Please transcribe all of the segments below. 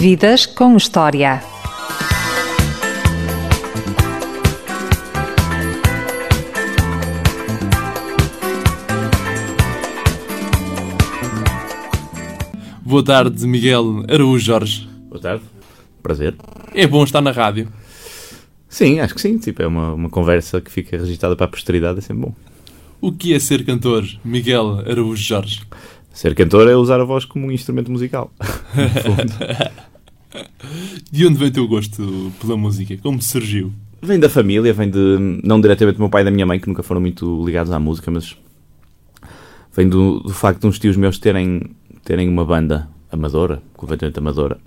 Vidas com História. Boa tarde, Miguel Araújo Jorge. Boa tarde. Prazer. É bom estar na rádio. Sim, acho que sim. Tipo, é uma, uma conversa que fica registada para a posteridade, é sempre bom. O que é ser cantor, Miguel Araújo Jorge? Ser cantor é usar a voz como um instrumento musical. De onde vem o teu gosto pela música? Como surgiu? Vem da família, vem de. não diretamente do meu pai e da minha mãe, que nunca foram muito ligados à música, mas. vem do, do facto de uns tios meus terem, terem uma banda amadora, completamente amadora,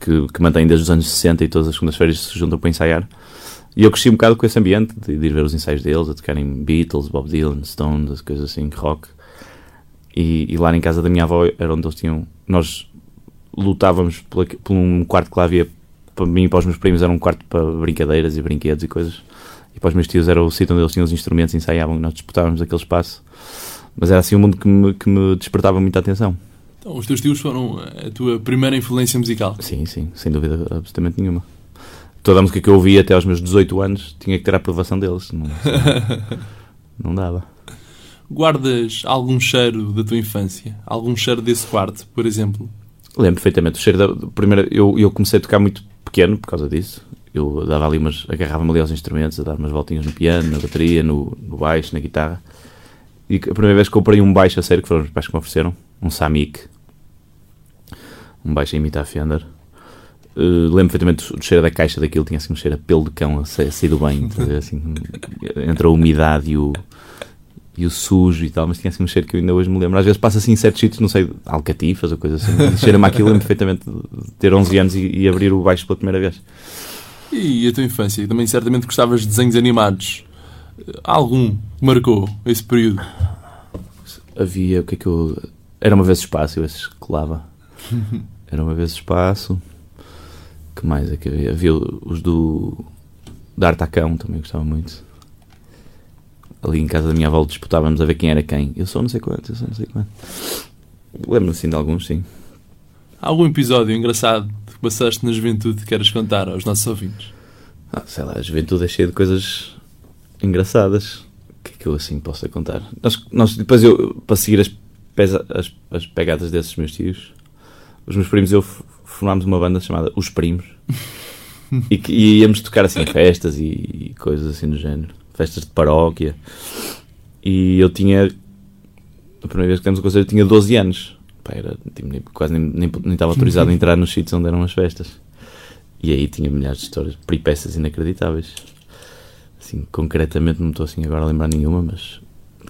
que, que mantém desde os anos 60 e todas as segundas-feiras se juntam para ensaiar. E eu cresci um bocado com esse ambiente, de, de ir ver os ensaios deles, a tocarem Beatles, Bob Dylan, Stones, as coisas assim, rock. E, e lá em casa da minha avó era onde eles tinham. Nós lutávamos por, um quarto que lá havia para mim e para os meus primos, era um quarto para brincadeiras e brinquedos e coisas. E para os meus tios era o sítio onde eles tinham os instrumentos e ensaiavam e nós disputávamos aquele espaço. Mas era assim um mundo que me, que me despertava muita atenção. Então, os teus tios foram a tua primeira influência musical. Sim, sim, sem dúvida absolutamente nenhuma. Toda a música que eu ouvia até aos meus 18 anos tinha que ter a aprovação deles. Não, não dava. Guardas algum cheiro da tua infância? Algum cheiro desse quarto, por exemplo? Lembro perfeitamente. O cheiro da primeira, eu, eu comecei a tocar muito pequeno por causa disso. Eu dava ali umas, agarrava-me ali aos instrumentos, a dar umas voltinhas no piano, na bateria, no, no baixo, na guitarra. E a primeira vez que comprei um baixo a sério, que foram os pais que me ofereceram, um Samick, um baixo a imitar Fender. Uh, lembro perfeitamente do cheiro da caixa daquilo, tinha assim um cheiro a pelo de cão a sa- a sair do banho, assim, entre a umidade e o, e o sujo e tal, mas tinha assim um cheiro que eu ainda hoje me lembro. Às vezes passa assim em certos sítios, não sei, alcatifas ou coisa assim, cheira-me aquilo, lembro perfeitamente de ter 11 anos e, e abrir o baixo pela primeira vez. E a tua infância? Também certamente gostavas de desenhos animados. Algum que marcou esse período? Havia, o que é que eu. Era uma vez espaço, eu esses colava. Era uma vez espaço. que mais é que havia? Havia os do. da Artacão, também gostava muito. Ali em casa da minha avó disputávamos a ver quem era quem. Eu sou não sei quanto, eu sou não sei quanto. Lembro-me assim de alguns, sim. Há algum episódio engraçado que passaste na juventude que queres contar aos nossos ouvintes? Ah, sei lá, a juventude é cheia de coisas engraçadas. O que é que eu assim posso contar? Nós, nós, depois eu, para seguir as, pesa- as, as pegadas desses meus tios, os meus primos e eu formámos uma banda chamada Os Primos. e, que- e íamos tocar assim festas e, e coisas assim do género. Festas de paróquia. E eu tinha. A primeira vez que temos o conselho eu tinha 12 anos. Pá, era, tipo, quase nem, nem, nem estava autorizado a entrar nos sítios onde eram as festas. E aí tinha milhares de histórias, peripécias inacreditáveis. Assim, concretamente não estou assim agora a lembrar nenhuma, mas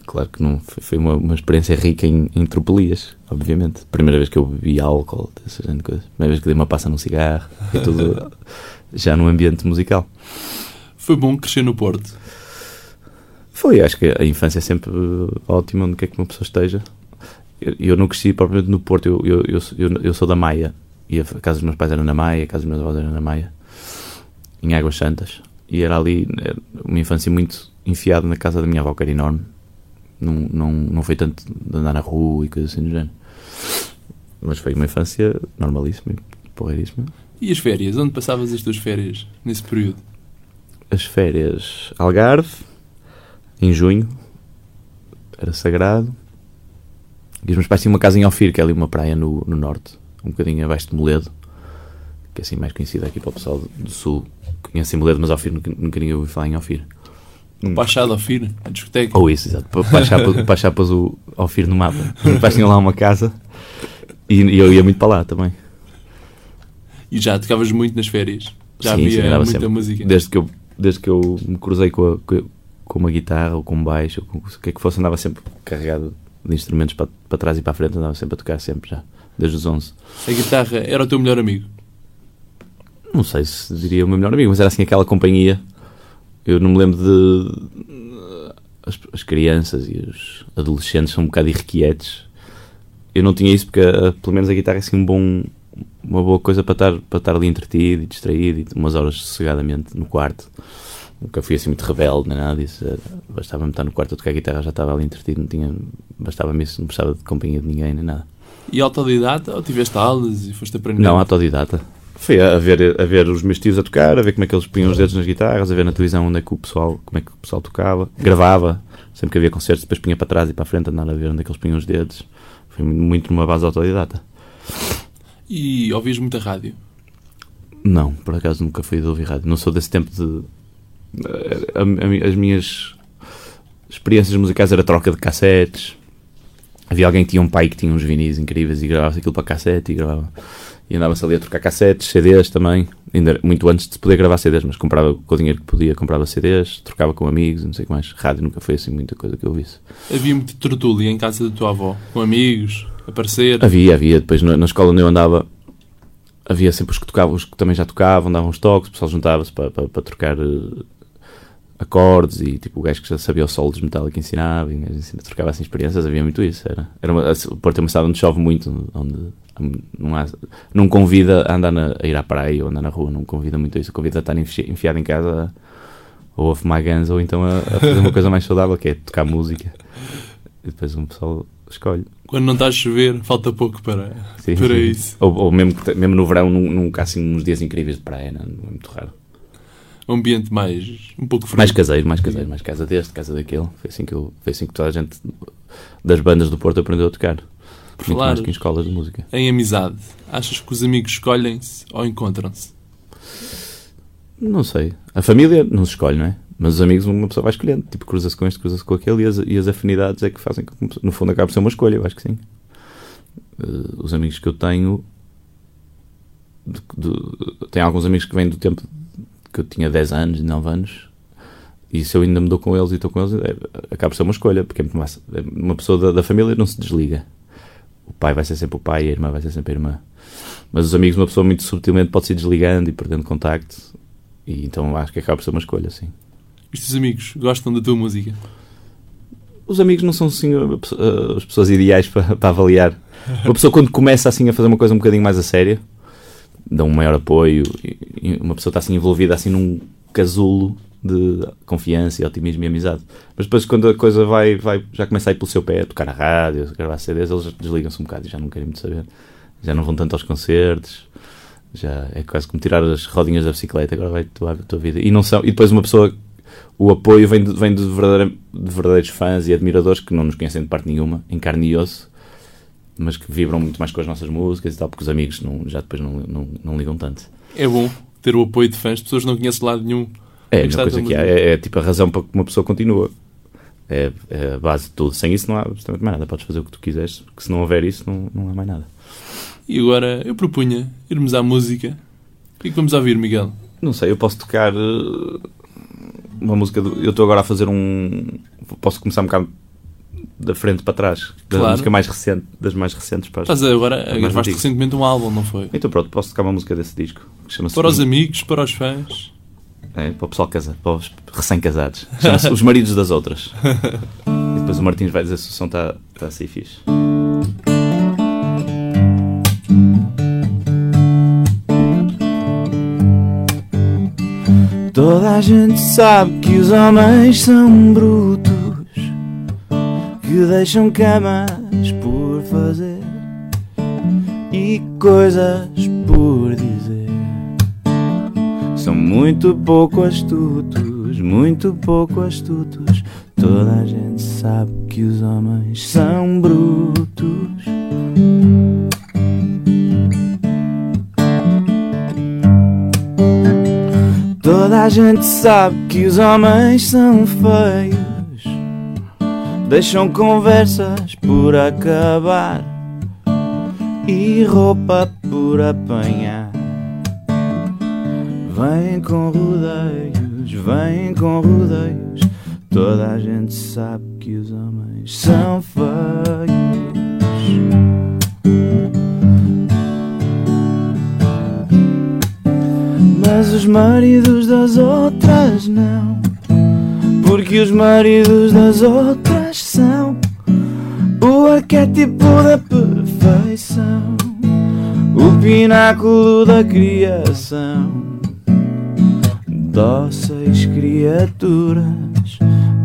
claro que não foi, foi uma, uma experiência rica em, em tropelias, obviamente. Primeira vez que eu bebi álcool, essa gente de coisas. Primeira vez que dei uma passa num cigarro, foi tudo já no ambiente musical. Foi bom crescer no Porto. Foi, acho que a infância é sempre ótima onde quer que uma pessoa esteja. Eu, eu não cresci propriamente no Porto, eu, eu, eu, sou- eu, sou da Maia. E a casa dos meus pais era na Maia, a casa dos meus avós era na Maia, em Águas Santas. E era ali uma infância muito enfiada na casa da minha avó, que era enorme. Não, não, não foi tanto de andar na rua e coisas assim do género. Mas foi uma infância normalíssima e porreiríssima. E as férias? Onde passavas as tuas férias nesse período? as férias Algarve, em junho, era sagrado. E os meus pais tinham uma casa em Ofir, que é ali uma praia no, no norte, um bocadinho abaixo de Moledo, que é assim mais conhecida aqui para o pessoal do, sul. Conhecem Moledo, mas Ofir nunca, nunca ninguém ouviu falar em Ofir. Hum. Pachado ao Fir, a discoteca. Ou isso, exato. Para, pôs o Ofir no mapa. Os meus pais tinham lá uma casa e, e eu ia muito para lá também. E já tocavas muito nas férias. Já Sim, sim, havia andava muita sempre. música. Desde que eu, desde que eu me cruzei com, a- com, com uma guitarra ou com um baixo, ou com o que é que fosse, andava sempre carregado de instrumentos para, para trás e para a frente, andava sempre a tocar, sempre já, desde os 11. A guitarra era o teu melhor amigo. Não sei se diria o meu melhor amigo, mas era assim aquela companhia. Eu não me lembro de. As, as crianças e os adolescentes são um bocado irrequietos. Eu não tinha isso porque, ah, pelo menos, a guitarra é assim um bom, uma boa coisa para estar, para estar ali entretido e distraído e umas horas sossegadamente no quarto. Nunca fui assim muito rebelde nem nada disso. Bastava-me estar no quarto a tocar guitarra, já estava ali entretido, não tinha, bastava-me isso, não precisava de companhia de ninguém nem nada. E autodidata ou tiveste aulas e foste aprender? Não, autodidata. Foi a ver, a ver os meus tios a tocar, a ver como é que eles punham os dedos nas guitarras, a ver na televisão onde é que o pessoal, como é que o pessoal tocava, gravava, sempre que havia concertos, depois punha para trás e para a frente, andar a ver onde é que eles punham os dedos. Foi muito numa base autodidata. E ouvias muita rádio? Não, por acaso nunca fui de ouvir rádio. Não sou desse tempo de. A- a- As minhas experiências musicais era troca de cassetes. Havia alguém que tinha um pai que tinha uns vinis incríveis e gravava aquilo para cassete e gravava. E andava-se ali a trocar cassetes, CDs também. Ainda muito antes de poder gravar CDs, mas comprava com o dinheiro que podia, comprava CDs, trocava com amigos, não sei o que mais. Rádio nunca foi assim muita coisa que eu ouvisse. Havia muito tertúlia em casa da tua avó, com amigos, aparecer. Havia, havia. Depois na, na escola onde eu andava, havia sempre os que tocavam, os que também já tocavam, davam uns toques, o pessoal juntava-se para, para, para trocar eh, acordes e tipo o gajo que já sabia o solo dos Metallica ensinava, e o gajo ensina- trocava assim experiências, havia muito isso. Era, era uma, o Porto é uma cidade onde chove muito, onde não, há, não convida a andar na, a ir à praia ou andar na rua, não convida muito a isso, convida a estar enfi- enfiado em casa ou a fumar guns ou então a, a fazer uma coisa mais saudável que é tocar música. E depois um pessoal escolhe. Quando não está a chover, falta pouco para, Sim, para sim. isso. Ou, ou mesmo, mesmo no verão, nunca assim uns dias incríveis de praia, não, não é muito raro. Um ambiente mais. um pouco frio. Mais caseiro, mais caseiro, mais casa deste, casa daquele. Foi assim que, eu, foi assim que toda a gente das bandas do Porto aprendeu a tocar. Por Muito mais que em escolas de música. em amizade, achas que os amigos escolhem-se ou encontram-se? Não sei. A família não se escolhe, não é? Mas os amigos uma pessoa vai escolhendo. Tipo, cruza-se com este, cruza-se com aquele e as, e as afinidades é que fazem com que, no fundo, acaba por ser uma escolha. Eu acho que sim. Eh, os amigos que eu tenho. de- de- tenho alguns amigos que vêm do tempo que eu tinha 10 anos, 9 anos. E se eu ainda me dou com eles e estou com eles, é, acaba por ser uma escolha. Porque é muito mais, é uma pessoa da, da família não se desliga. O pai vai ser sempre o pai e a irmã vai ser sempre a irmã. Mas os amigos, uma pessoa muito subtilmente pode se desligando e perdendo contacto. E então acho que acaba por ser uma escolha, sim. Os teus amigos gostam da tua música? Os amigos não são assim as pessoas ideais para, para avaliar. Uma pessoa quando começa assim a fazer uma coisa um bocadinho mais a sério, dá um maior apoio, e, uma pessoa está assim envolvida assim num casulo de confiança otimismo e amizade. Mas depois quando a coisa vai, vai já começa a ir pelo seu pé, a tocar na rádio, a gravar CDs, eles desligam-se um bocado e já não querem muito saber. Já não vão tanto aos concertos. Já é quase como tirar as rodinhas da bicicleta, agora vai a tua, vida. E, não são, e depois uma pessoa o apoio vem de, vem de, de verdadeiros fãs e admiradores que não nos conhecem de parte nenhuma, em carne e osso, mas que vibram muito mais com as nossas músicas e tal, porque os amigos não, já depois não, não, não ligam tanto. É bom ter o apoio de fãs, pessoas que não conheces de lado nenhum. É a coisa que há, é, é tipo a razão para que uma pessoa continua. É, é a base de tudo. Sem isso não há absolutamente mais nada. Podes fazer o que tu quiseres, porque se não houver isso, não, não há mais nada. E agora eu propunha irmos à música. O que é que vamos ouvir, Miguel? Não sei, eu posso tocar eh, uma música. Do, eu estou agora a fazer um. Posso começar um bocado da frente para trás. Da Claro. música mais recente, das mais recentes para Estás agora, gravaste recentemente um álbum, não foi? Então pronto, posso tocar uma música desse disco. que Chama-se Para os amigos, para os fãs. é, para o pessoal casado, para os recém-casados. Chama-se Os Maridos das Outras. e depois o Martins vai dizer se o som está tá assim fixe. Toda a gente sabe que os homens são brutos, que deixam camas por fazer e coisas por dizer. São muito pouco astutos, muito pouco astutos. Toda a gente sabe que os homens são brutos. Toda a gente sabe que os homens são feios. Deixam conversas por acabar e roupa por apanhar. Vêm com rodeios, vêm com rodeios. Toda a gente sabe que os homens são feios. Mas os maridos das outras não. Porque os maridos das outras são. O arquétipo da perfeição, o pináculo da criação. Dóceis criaturas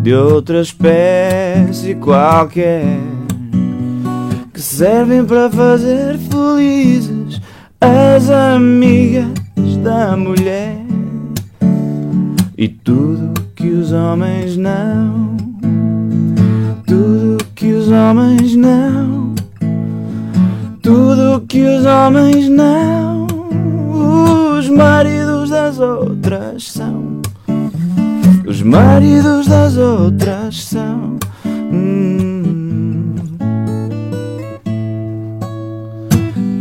de outra espécie qualquer que servem para fazer felizes as amigas da mulher. E tudo que os homens não, que os homens não, tudo que os homens não, os maridos das outras são, os maridos das outras são. Hum.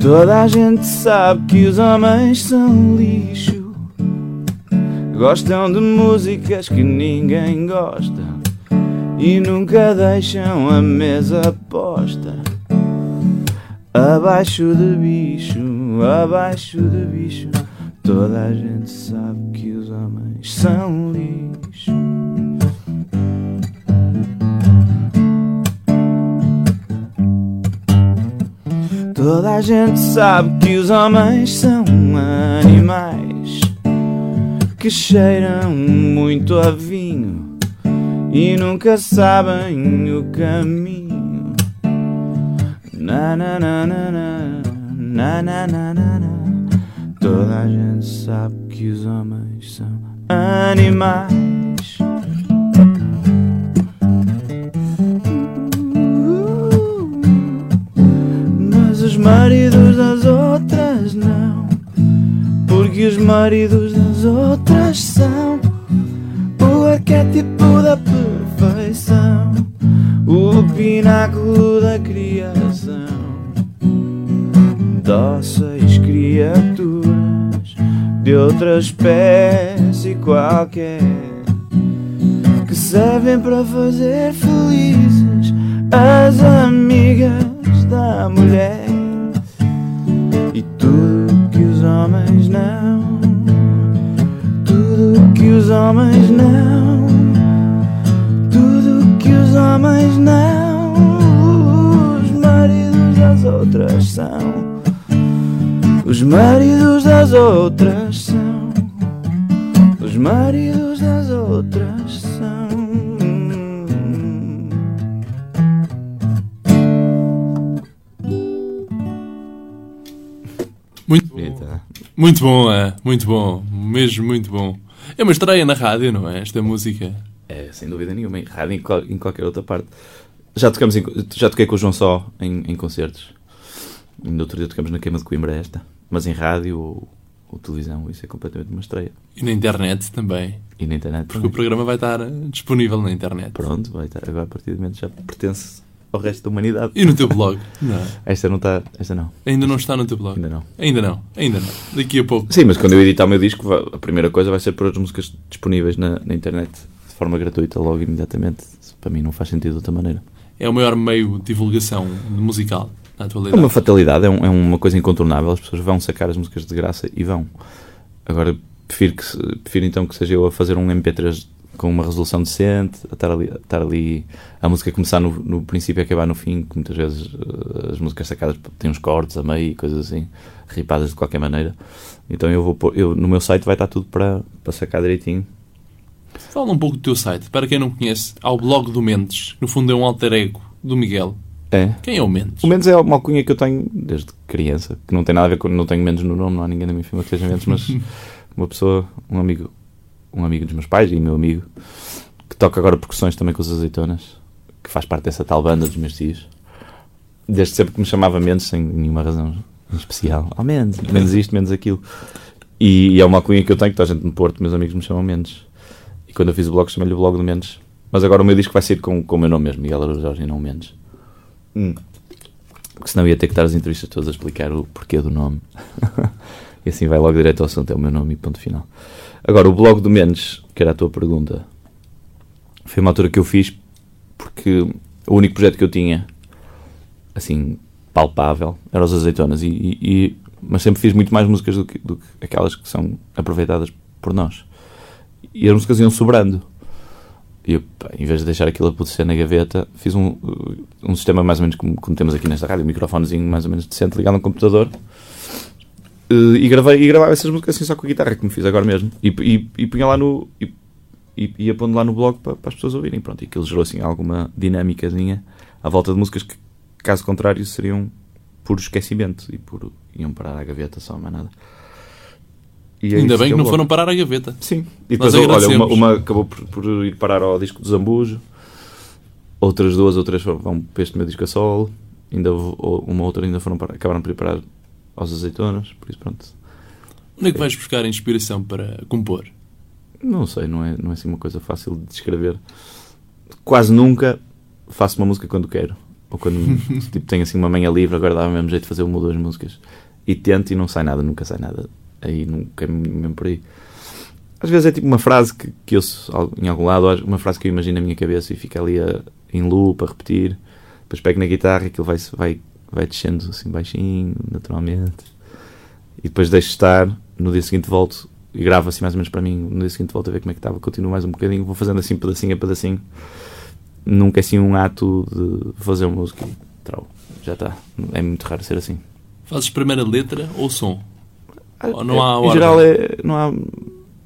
Toda a gente sabe que os homens são lixo. Gostam de músicas que ninguém gosta e nunca deixam a mesa posta. Abaixo de bicho, abaixo de bicho. Toda a gente sabe que os homens são lixo. Toda a gente sabe que os homens são animais que cheiram muito a vinho e nunca sabem o caminho. Na na na na na na na na na na. Toda a gente sabe que os homens são animais. Mas os maridos das outras não. Porque os maridos das outras são o arquétipo da perfeição, o pináculo da criação. Dóceis criaturas de outra espécie qualquer que servem para fazer felizes as amigas da mulher e tudo que os homens não, tudo que os homens não, que homens não, os maridos das outras são, os maridos das outras são, os maridos das outras são. Muito bom. Eita. Muito bom, é. Muito bom. Mesmo muito bom. É uma estreia na rádio, não é? Esta música. É, sem dúvida nenhuma, em rádio em, em qualquer outra parte. Já, tocamos em- já toquei com o João Só em, em concertos. No outro dia tocamos na Queima de Coimbra esta. Mas em rádio ou, ou televisão, isso é completamente uma estreia. E na internet também. E na internet Porque o também. programa vai estar eh, disponível na internet. Pronto, vai estar. Agora a partir do momento já pertence ao resto da humanidade. E no teu blog? Não. Esta não está. Esta não. Ainda não está no teu blog? Ainda não. Ainda não. Ainda não. Daqui a pouco. Sim, mas quando eu editar o meu disco, a primeira coisa vai ser pôr as músicas disponíveis na, na internet forma gratuita, logo imediatamente. Para mim não faz sentido de outra maneira. É o maior meio de divulgação musical na É atualidade. uma fatalidade, é, um- é uma coisa incontornável. As pessoas vão sacar as músicas de graça e vão. Agora, prefiro, que, prefiro então que seja eu a fazer um MP3 com uma resolução decente, a estar ali, a, estar ali, a música começar no, no princípio e acabar no fim, que muitas vezes eh, as músicas sacadas têm uns cortes a meio e coisas assim, ripadas de qualquer maneira. Então eu vou pôr- eu, no meu site vai estar tudo para, para sacar direitinho. Fala um pouco do teu site. Para quem não conhece, há o blog do Mendes. No fundo é um alter ego do Miguel. É. Quem é o Mendes? O Mendes é uma alcunha que eu tenho desde criança, que não tem nada a ver com. Não tenho Mendes no nome, não há ninguém na minha família que seja Mendes, mas uma pessoa, um amigo, um amigo dos meus pais e meu amigo, que toca agora percussões também com as azeitonas, que faz parte dessa tal banda dos meus tios. Desde sempre que me chamava Mendes, sem nenhuma razão em especial. Oh, Mendes, menos isto, menos aquilo. E, e é uma alcunha que eu tenho, que toda a gente no Porto, meus amigos me chamam Mendes. Quando eu fiz o blog, chamei-lhe o blog do Mendes. Mas agora o meu disco vai sair com, com o meu nome mesmo, Miguel Araújo Jorge, e não Mendes. Porque senão ia ter que estar as entrevistas todas a explicar o porquê do nome. e assim vai logo direto ao assunto, é o meu nome e ponto final. Agora, o blog do Mendes, que era a tua pergunta, foi uma altura que eu fiz porque o único projeto que eu tinha, assim, palpável, era os Azeitonas. E, e- e- mas sempre fiz muito mais músicas do que, do que aquelas que são aproveitadas por nós. E as músicas iam sobrando. E eu, em vez de deixar aquilo a apodrecer na gaveta, fiz um, um sistema mais ou menos como, como temos aqui nesta rádio, um microfonezinho mais ou menos decente ligado a um computador. Uh, e, gravei, e gravava essas músicas assim só com a guitarra, como fiz agora mesmo. E, e, e punha lá no. E, e ia pondo lá no blog para, para as pessoas ouvirem. Pronto, e aquilo gerou assim alguma dinâmicazinha à volta de músicas que, caso contrário seriam por esquecimento e por iam parar à gaveta só, mais nada. E é Ainda bem que não eu foram parar à gaveta. Sim. E depois, olha, uma, uma acabou por, por ir parar ao disco do Zambujo, outras duas ou três vão para este meu disco a solo, ainda uma outra ainda foram para, acabaram por ir parar aos azeitonas, por isso pronto. Onde é que vais buscar a inspiração para compor? Não sei, não é, não é assim uma coisa fácil de descrever. Quase nunca faço uma música quando quero. Ou quando tipo, tenho assim uma manhã livre, agora dá o mesmo jeito de fazer uma ou duas músicas. E tento e não sai nada, nunca sai nada. Aí nunca é mesmo por aí. Às vezes é tipo uma frase que, que eu em algum lado, uma frase que eu imagino na minha cabeça e fica ali a, em loop, a repetir. Depois pego na guitarra e aquilo vai, vai, vai descendo assim baixinho, naturalmente. E depois deixo estar, no dia seguinte volto e gravo assim mais ou menos para mim. No dia seguinte volto a ver como é que estava, continuo mais um bocadinho, vou fazendo assim pedacinho a pedacinho. Nunca é assim um ato de fazer uma música e trau, já está. É muito raro ser assim. Fazes primeiro a letra ou som? Ou não há em ordem? geral é, não há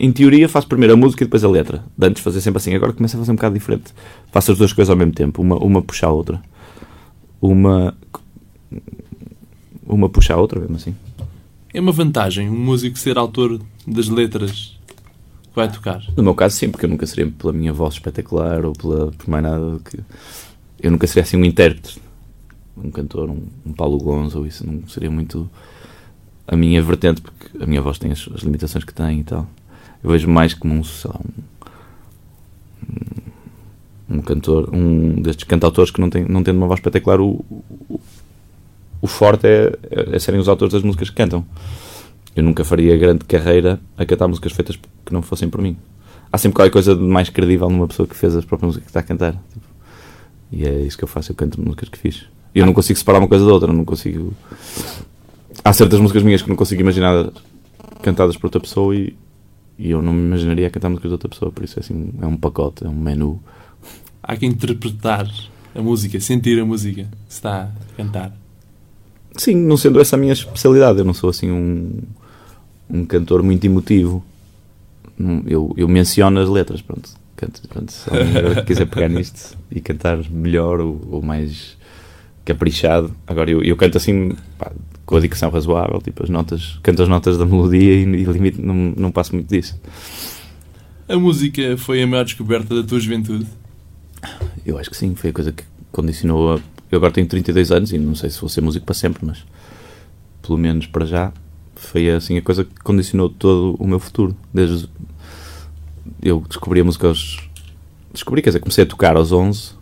em teoria faço primeiro a música e depois a letra. De antes fazer sempre assim. Agora começo a fazer um bocado diferente. Faço as duas coisas ao mesmo tempo. Uma, uma puxa a outra. Uma uma puxa a outra mesmo assim. É uma vantagem um músico ser autor das letras que vai tocar. no meu caso sim porque eu nunca seria pela minha voz espetacular ou pela, por mais nada que eu nunca seria assim um intérprete. Um cantor um, um Paulo Gonzo isso não seria muito a minha vertente porque a minha voz tem as, as limitações que tem e tal eu vejo mais como um, sei lá, um, um cantor, um destes cantautores que não, tem, não tendo uma voz espetacular, o, o, o forte é, é serem os autores das músicas que cantam. Eu nunca faria grande carreira a cantar músicas feitas que não fossem por mim. Há sempre qualquer coisa de mais credível numa pessoa que fez as próprias músicas que está a cantar. Tipo, E é isso que eu faço, eu canto músicas que fiz. E eu não consigo separar uma coisa da outra, não consigo. Há certas músicas minhas que não consigo imaginar cantadas por outra pessoa e, e eu não me imaginaria cantar músicas de outra pessoa, por isso é assim, é um pacote, é um menu. Há que interpretar a música, sentir a música se está a cantar. Sim, não sendo essa a minha especialidade, eu não sou assim um, um cantor muito emotivo. Eu, eu menciono as letras, pronto. Canto, pronto se alguém quiser pegar nisto e cantar melhor ou, ou mais caprichado. Agora eu, eu canto assim pá, com a dicção razoável, tipo as notas, canto as notas da melodia e, e limite, não, não passo muito disso. A música foi a maior descoberta da tua juventude. Eu acho que sim, foi a coisa que condicionou a. Eu agora tenho 32 anos e não sei se vou ser músico para sempre, mas pelo menos para já foi assim a coisa que condicionou todo o meu futuro. Desde eu descobri a música aos. Descobri, quer dizer, comecei a tocar aos 11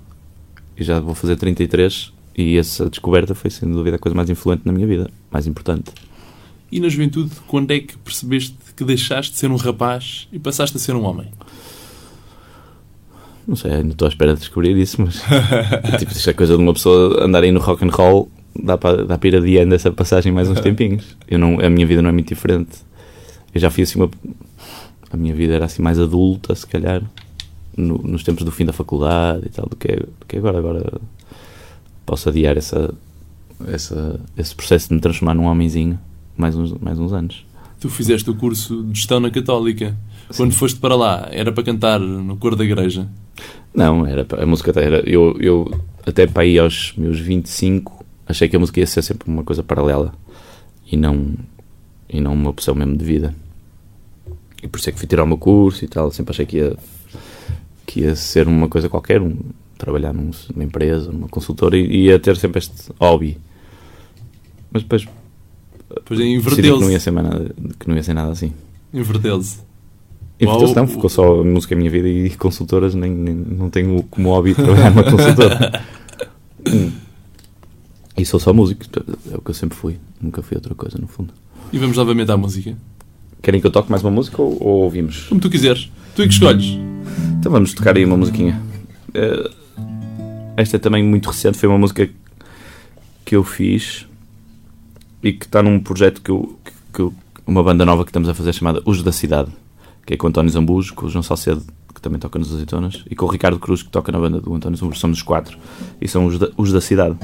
e já vou fazer 33 e essa descoberta foi sem dúvida a coisa mais influente na minha vida, mais importante. E na juventude, quando é que percebeste que deixaste de ser um rapaz e passaste a ser um homem? Não sei, ainda estou à espera de descobrir isso, mas tipo, isto é coisa de uma pessoa andar aí no rock and roll, dá para, dá para ir adiando essa passagem mais uns tempinhos. Eu não, a minha vida não é muito diferente. Eu já fui assim uma. A minha vida era assim mais adulta, se calhar, no- nos tempos do fim da faculdade e tal, do que, é- do que agora. Agora posso adiar essa, essa, esse processo de me transformar num homenzinho mais uns, mais uns anos. Tu fizeste o curso de gestão na Católica. Quando foste para lá, era para cantar no coro da igreja. Não, era, a música era. Eu, eu até para aí aos meus 25 achei que a música ia ser sempre uma coisa paralela e não, e não uma opção mesmo de vida. E por isso é que fui tirar o meu curso e tal. Sempre achei que ia, que ia ser uma coisa qualquer, um, trabalhar num- numa empresa, numa consultora e ia ter sempre este hobby. Mas depois que não ia inverteu-se. ser, mais nada, que não ia ser nada assim. Inverteu-se. E portanto, não, ficou só música a minha vida e consultoras, nem, nem- não tenho como hobby trabalhar numa consultora. E sou só músico, é o que eu sempre fui, nunca fui outra coisa, no fundo. E vamos novamente à música. Querem que eu toque mais uma música ou, ou ouvimos? Como tu quiseres. Tu é que escolhes. Então vamos tocar aí uma musiquinha. Eh, esta é também muito recente, foi uma música que eu fiz e que está num projeto que, eu, que- uma banda nova que estamos a fazer chamada Os da Cidade, que é com o António Zambujo, com o João Salcedo, que também toca nos Azeitonas, e com o Ricardo Cruz, que toca na banda do António Zambujo. Somos os quatro e são os da, os da cidade.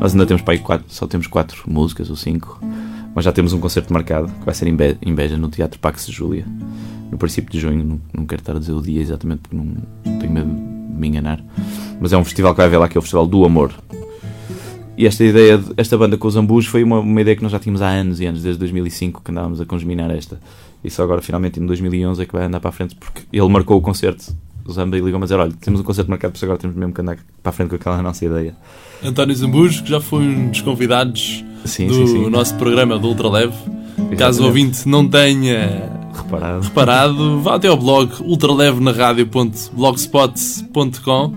Nós ainda temos para aí quatro, só temos quatro músicas ou cinco, mas já temos um concerto marcado que vai ser em Be- em Beja, no Teatro Pax de Júlia no princípio de junho, não, não quero estar a dizer o dia exatamente porque não tenho medo de me enganar, mas é um festival que vai haver lá que é o Festival do Amor. e esta ideia, de- esta banda com os Ambus foi uma, uma ideia que nós já tínhamos há anos e anos, desde 2005 que andávamos a congeminar esta. E só agora, finalmente, em 2011 é que vai andar para a frente, porque ele marcou o concerto, o Zamba, e ligou-me a dizer: Olha, temos um concerto marcado, por isso agora temos mesmo que andar para a frente com aquela nossa ideia. António Zambujo, que já foi um dos convidados Sim, do sim, sim. nosso programa do Ultraleve. Exatamente. Caso o ouvinte não tenha Reparado. reparado, vá até ao blog ultralevenaradio.blogspot.com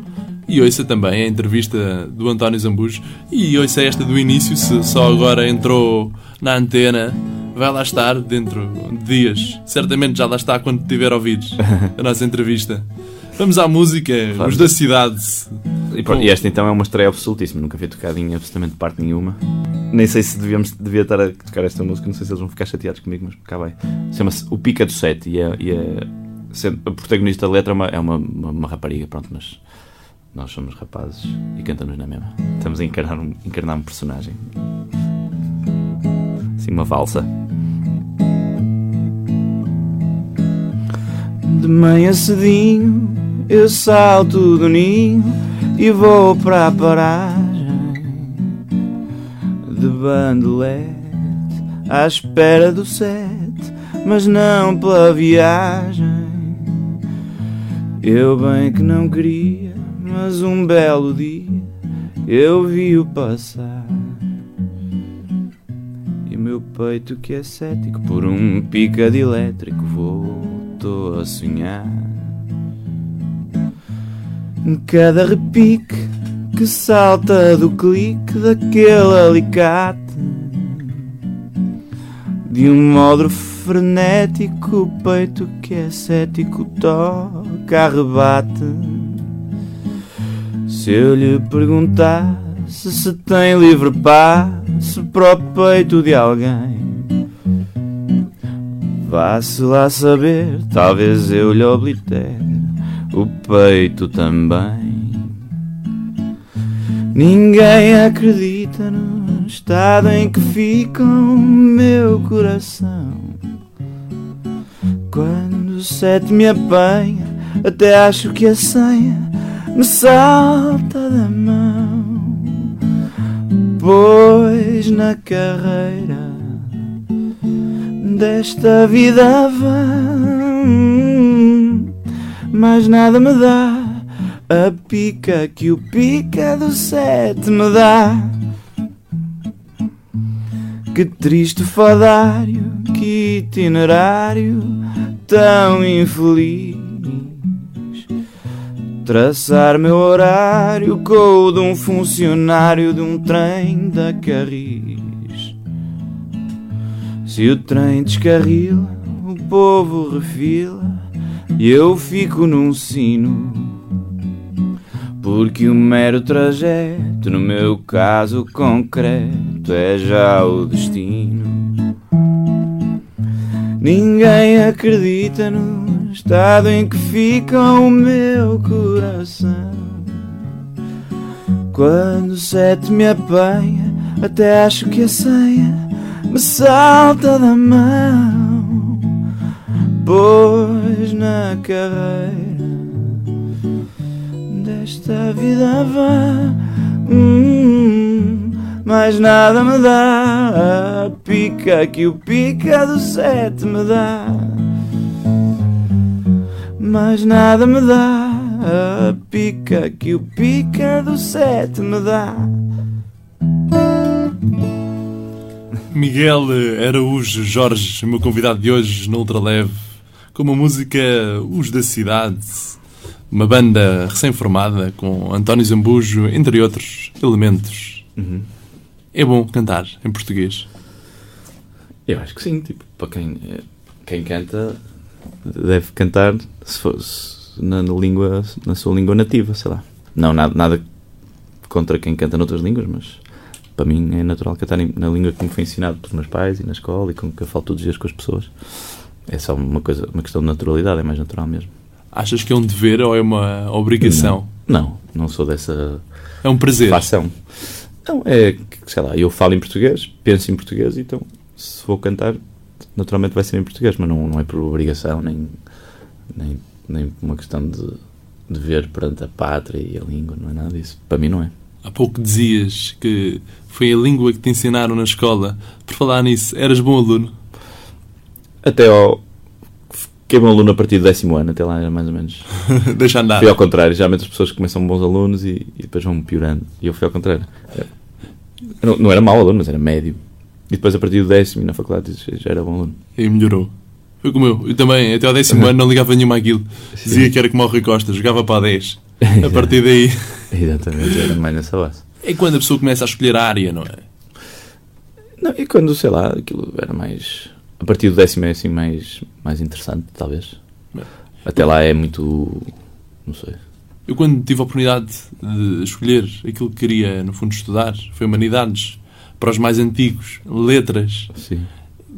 e ouça também a entrevista do António Zambujo e ouça esta do início, se só agora entrou na antena, vai lá estar dentro de dias. Certamente já lá está quando tiver ouvidos a nossa entrevista. Vamos à música, Claro. os da cidade. E, pronto, e esta então é uma estreia absolutíssima, nunca vi tocado em absolutamente parte nenhuma. Nem sei se devíamos, devia estar a tocar esta música, não sei se eles vão ficar chateados comigo, mas cá vai. Chama-se O Pica do Sete e, é, e é- a protagonista da letra é uma, é uma, uma, uma rapariga, pronto, mas nós somos rapazes e cantamos na mesma. Estamos a encarnar um, encarnar um personagem. Assim, uma valsa. De manhã cedinho eu salto do ninho e vou para a paragem de bandolete à espera do sete, mas não pela viagem. Eu bem que não queria, mas um belo dia eu vi-o passar. E meu peito que é cético por um pica de elétrico voltou a sonhar. Cada repique que salta do clique daquele alicate. De um modo frenético o peito que é cético toca, arrebate Se eu lhe perguntasse se tem livre passo para o peito de alguém Vá-se lá saber, talvez eu lhe oblitere o peito também. Ninguém acredita no estado em que fica o meu coração. Quando o sete me apanha, até acho que a senha me salta da mão. Pois na carreira desta vida vã mas nada me dá a pica que o pica do sete me dá. Que triste fadário, que itinerário tão infeliz. Traçar meu horário com o de um funcionário de um trem da Carris. Se o trem descarrila, o povo refila e eu fico num sino. Porque o mero trajeto, no meu caso concreto, é já o destino. Ninguém acredita no estado em que fica o meu coração. Quando o sete me apanha, até acho que a senha me salta da mão. Pois na carreira desta vida vã, hum, mais nada me dá a pica que o pica do sete me dá. Mais nada me dá a pica que o pica do sete me dá. Miguel Araújo Jorge, meu convidado de hoje no Ultraleve, com uma música Os da Cidade, uma banda recém-formada com António Zambujo, entre outros elementos. Uhum. É bom cantar em português. Eu acho que sim, tipo, para quem, eh, quem canta deve cantar se fosse na, na língua, na sua língua nativa, sei lá. Não, nada, nada contra quem canta noutras línguas, mas para mim é natural cantar na língua que me foi ensinado pelos meus pais e na escola e com que eu falo todos os dias com as pessoas. É só uma coisa, uma questão de naturalidade, é mais natural mesmo. Achas que é um dever ou é uma obrigação? Não, não sou dessa É um prazer. fação. Não, é sei lá, eu falo em português, penso em português, então se vou cantar, naturalmente vai ser em português, mas não, não é por obrigação, nem, nem, nem uma questão de dever perante a pátria e a língua, não é nada disso. Para mim não é. Há pouco dizias que foi a língua que te ensinaram na escola. Por falar nisso, eras bom aluno? Até ao. Fiquei bom aluno a partir do décimo ano, até lá era mais ou menos. Deixa andar. Fui ao contrário, geralmente as pessoas começam bons alunos e, e depois vão piorando. E eu fui ao contrário. Não, não era mau aluno, mas era médio. E depois a partir do décimo na faculdade já era bom aluno. E melhorou. Foi como eu. Eu também, até ao décimo ano, não ligava nenhuma àquilo. Dizia que era como o Rui Costa, jogava para a 10. A partir daí. Exatamente, era mais nessa base. É quando a pessoa começa a escolher a área, não é? Não, e quando, sei lá, aquilo era mais. A partir do décimo é assim mais, mais interessante, talvez. É. Até lá é muito. Não sei. Eu, quando tive a oportunidade de escolher aquilo que queria, no fundo, estudar, foi Humanidades, para os mais antigos, Letras, Sim.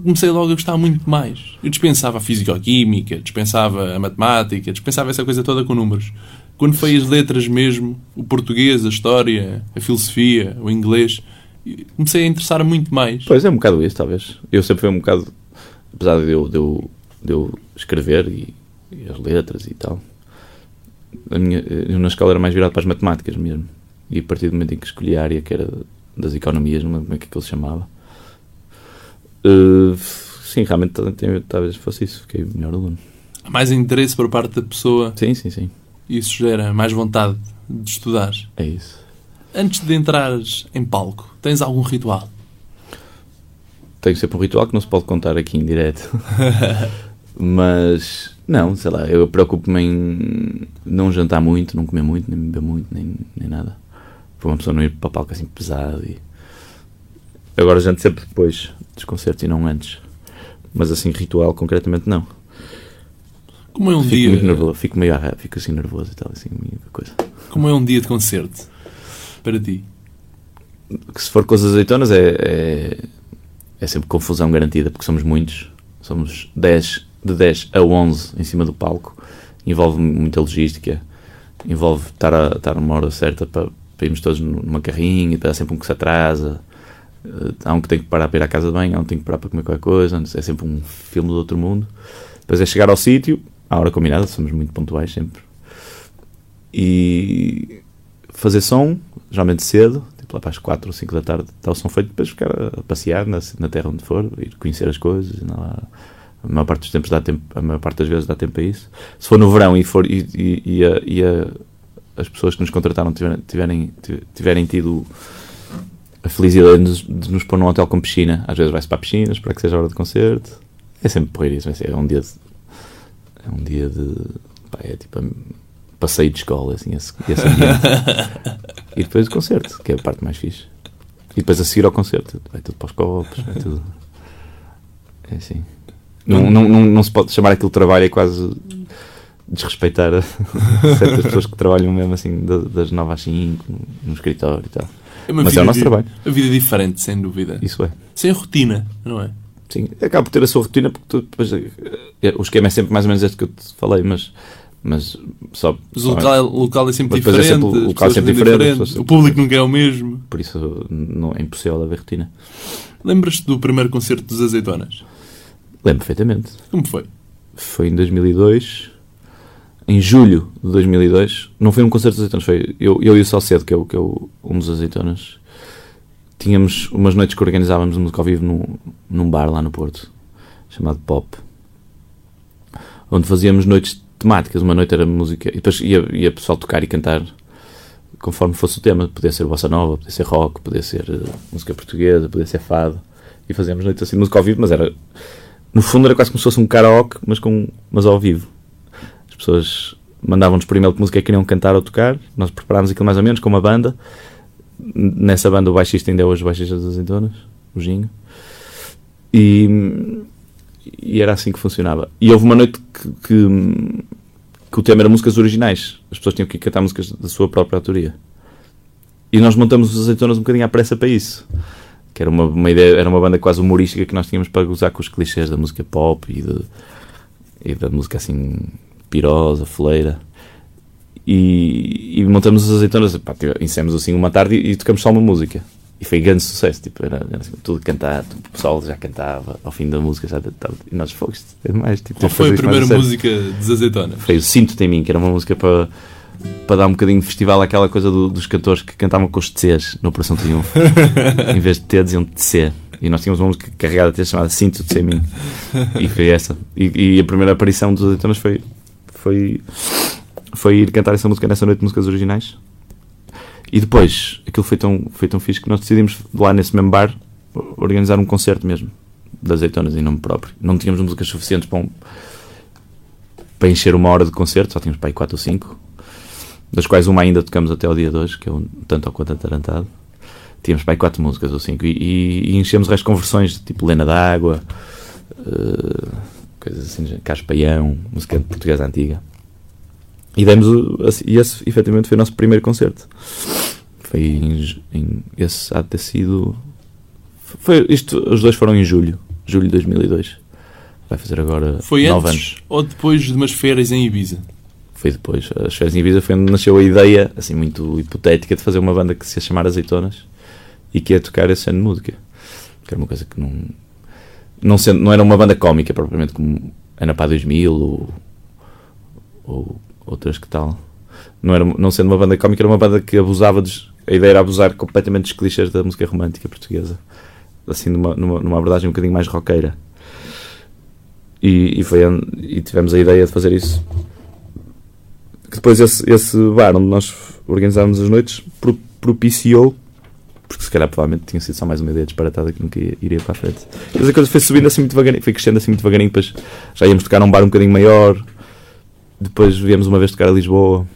comecei logo a gostar muito mais. Eu dispensava a Físico-Química, dispensava a Matemática, dispensava essa coisa toda com números. Quando foi as letras mesmo, o português, a história, a filosofia, o inglês, comecei a interessar muito mais. Pois é, um bocado isso, talvez. Eu sempre fui um bocado. Apesar de eu, de eu, de eu escrever e, e as letras e tal, a minha, eu na escola era mais virado para as matemáticas mesmo. E a partir do momento em que escolhi a área que era das economias, não lembro como é que aquilo se chamava. Uh, sim, realmente talvez fosse isso. Fiquei melhor aluno. Há mais interesse por parte da pessoa Sim, sim, sim. isso gera mais vontade de estudar. É isso. Antes de entrares em palco, tens algum ritual? Tenho sempre um ritual que não se pode contar aqui em direto. Mas, não, sei lá, eu preocupo-me em não jantar muito, não comer muito, nem beber muito, nem, nem nada. Para uma pessoa não ir para palco assim pesado. E... Agora janto sempre depois dos concertos e não antes. Mas assim, ritual concretamente não. Como é um Fico dia? muito nervoso, fico meio fico assim nervoso e tal, assim, coisa. Como é um dia de concerto para ti? Que se for com as azeitonas é, é, é sempre confusão garantida, porque somos muitos. Somos 10, de 10 a 11 em cima do palco. Envolve muita logística. Envolve estar, a, estar numa hora certa para, para irmos todos numa carrinha. Depois há sempre um que se atrasa. Eh, Há um que tem que parar para ir à casa de banho. Há um que tem que parar para comer qualquer coisa. É sempre um filme do outro mundo. Depois é chegar ao sítio, à hora combinada. Somos muito pontuais sempre. E fazer som, geralmente cedo, lá para as 4 ou 5 da tarde, está o som feito, depois ficar a passear na, na terra onde for, ir conhecer as coisas. há, a maior parte dos tempos dá tempo, a maior parte das vezes dá tempo a isso. Se for no verão e, for, e, e, e a- e a- as pessoas que nos contrataram tiverem, tiverem, tiverem tido a felicidade de de nos pôr num hotel com piscina, às vezes vai-se para a piscina, para que seja a hora de concerto. É sempre porreiro isso, é um dia de. É um dia de. pá, é tipo passeio de escola, assim, esse, esse ambiente. E depois o concerto, que é a parte mais fixe. E depois a seguir ao concerto, vai tudo para os copos, vai tudo. É assim. Não, não, não, não se pode chamar aquilo de trabalho, é quase desrespeitar certas pessoas que trabalham mesmo assim da- das 9 às 5 no, escritório e tal. É Mas é o nosso trabalho. A vida diferente, sem dúvida. Isso é. Sem rotina, não é? Sim, acaba por ter a sua rotina porque tu, depois, eh, eh, o esquema é sempre mais ou menos este que eu te falei, mas, mas só, Mas o local, o local é sempre depois é diferente, sempre- o local é sempre diferente, as diferentes, pessoas o sempre- público nunca é o mesmo. por isso não é impossível haver rotina. Lembras-te do primeiro concerto dos Azeitonas? Lembro perfeitamente. Como foi? Foi em 2002, em julho de 2002. Não foi um concerto dos azeitonas, foi eu, eu e o Salcedo, que é, o, que é o- um dos azeitonas. Tínhamos umas noites que organizávamos música ao vivo num, num bar lá no Porto, chamado Pop, onde fazíamos noites temáticas. Uma noite era música, e depois ia, ia pessoal tocar e cantar conforme fosse o tema. Podia ser bossa nova, podia ser rock, podia ser eh, música portuguesa, podia ser fado. E fazíamos noites assim música ao vivo, mas era no fundo era quase como se fosse um karaoke, mas, com, mas ao vivo. As pessoas mandavam-nos por e-mail música é que queriam cantar ou tocar, nós preparámos aquilo mais ou menos com uma banda. Nessa banda o baixista ainda é hoje o baixista das Azeitonas, o Ginho. E, e era assim que funcionava. E houve uma noite que, que, que o tema era músicas originais. As pessoas tinham que cantar músicas da sua própria autoria. E nós montamos os Azeitonas um bocadinho à pressa para isso que era uma, uma ideia, era uma banda quase humorística que nós tínhamos para gozar com os clichês da música pop e, de, e da música assim pirosa, fleira. E, e montamos as azeitonas, pá, assim uma tarde e, e tocamos só uma música. E foi grande sucesso, tipo, era, era assim, tudo cantado, o pessoal já cantava, ao fim da música já estava. E nós, fogo, isto é demais. Tipo, Qual foi a primeira sério." música dos Azeitonas? Foi o Sinto-te em mim, que era uma música para, para dar um bocadinho de festival àquela coisa do- dos cantores que cantavam com os TCs na Operação Triunfo. em vez de T, diziam TC. E nós tínhamos uma música carregada de T chamada Sinto de Mim. E foi essa. E, e a primeira aparição dos Azeitonas foi, foi, foi ir cantar essa música nessa noite de músicas originais. E depois, aquilo foi tão, foi tão fixe que nós decidimos, lá nesse mesmo bar, organizar um concerto mesmo. De azeitonas em nome próprio. Não tínhamos músicas suficientes para, um- para encher uma hora de concerto, só tínhamos para aí 4 ou 5, das quais uma ainda tocamos até ao dia de hoje, que é um tanto ou quanto atarantado. Tínhamos para aí 4 músicas ou 5 e, e, enchemos o resto com versões tipo Lena d'Água, eh, coisas assim, de Caspaião, música portuguesa antiga. E demos o, assim, e esse efetivamente foi o nosso primeiro concerto. Foi em, em esse há de ter sido. Foi, isto, os dois foram em julho, julho de 2002. Vai fazer agora Foi 9 antes anos. ou depois de umas férias em Ibiza? Foi depois. As férias em Ibiza foi onde nasceu a ideia, assim, muito hipotética, de fazer uma banda que se ia chamar Azeitonas e que ia tocar esse ano de música. Que era uma coisa que não. Não, sendo, não era uma banda cómica, propriamente, como Ana Pá 2000 ou, ou outras que tal. Não, era, não sendo uma banda cómica, era uma banda que abusava. A ideia era abusar completamente dos clichês da música romântica portuguesa. Assim, numa, numa, numa abordagem um bocadinho mais roqueira. E, e, foi, e tivemos a ideia de fazer isso que depois esse, esse bar onde nós organizámos as noites pro- propiciou, porque se calhar provavelmente tinha sido só mais uma ideia disparatada que nunca ia- iria para a frente. Mas a coisa foi subindo assim muito devagarinho, foi crescendo assim muito devagarinho, depois já íamos tocar num bar um bocadinho maior, depois viemos uma vez tocar a Lisboa,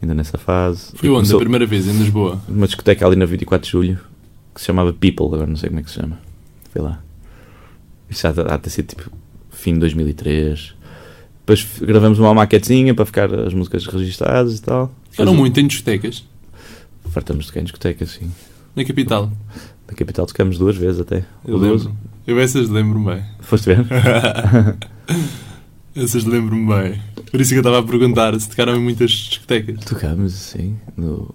ainda nessa fase. Foi onde? A primeira vez, em Lisboa. Uma discoteca ali na 24 de Julho, que se chamava People, agora não sei como é que se chama. Foi lá. Isso já há de ter sido tipo fim de 2003. Depois gravamos uma maquetezinha para ficar as músicas registadas e tal. Ficaram muito em discotecas, Fartamos de tocar em discoteca, sim. na capital. Na capital tocamos duas vezes até. Eu Ou duas. lembro. Eu essas lembro-me bem. Foste ver? Essas lembro-me bem. Por isso que eu estava a perguntar se tocaram em muitas discotecas. Tocámos, sim. No,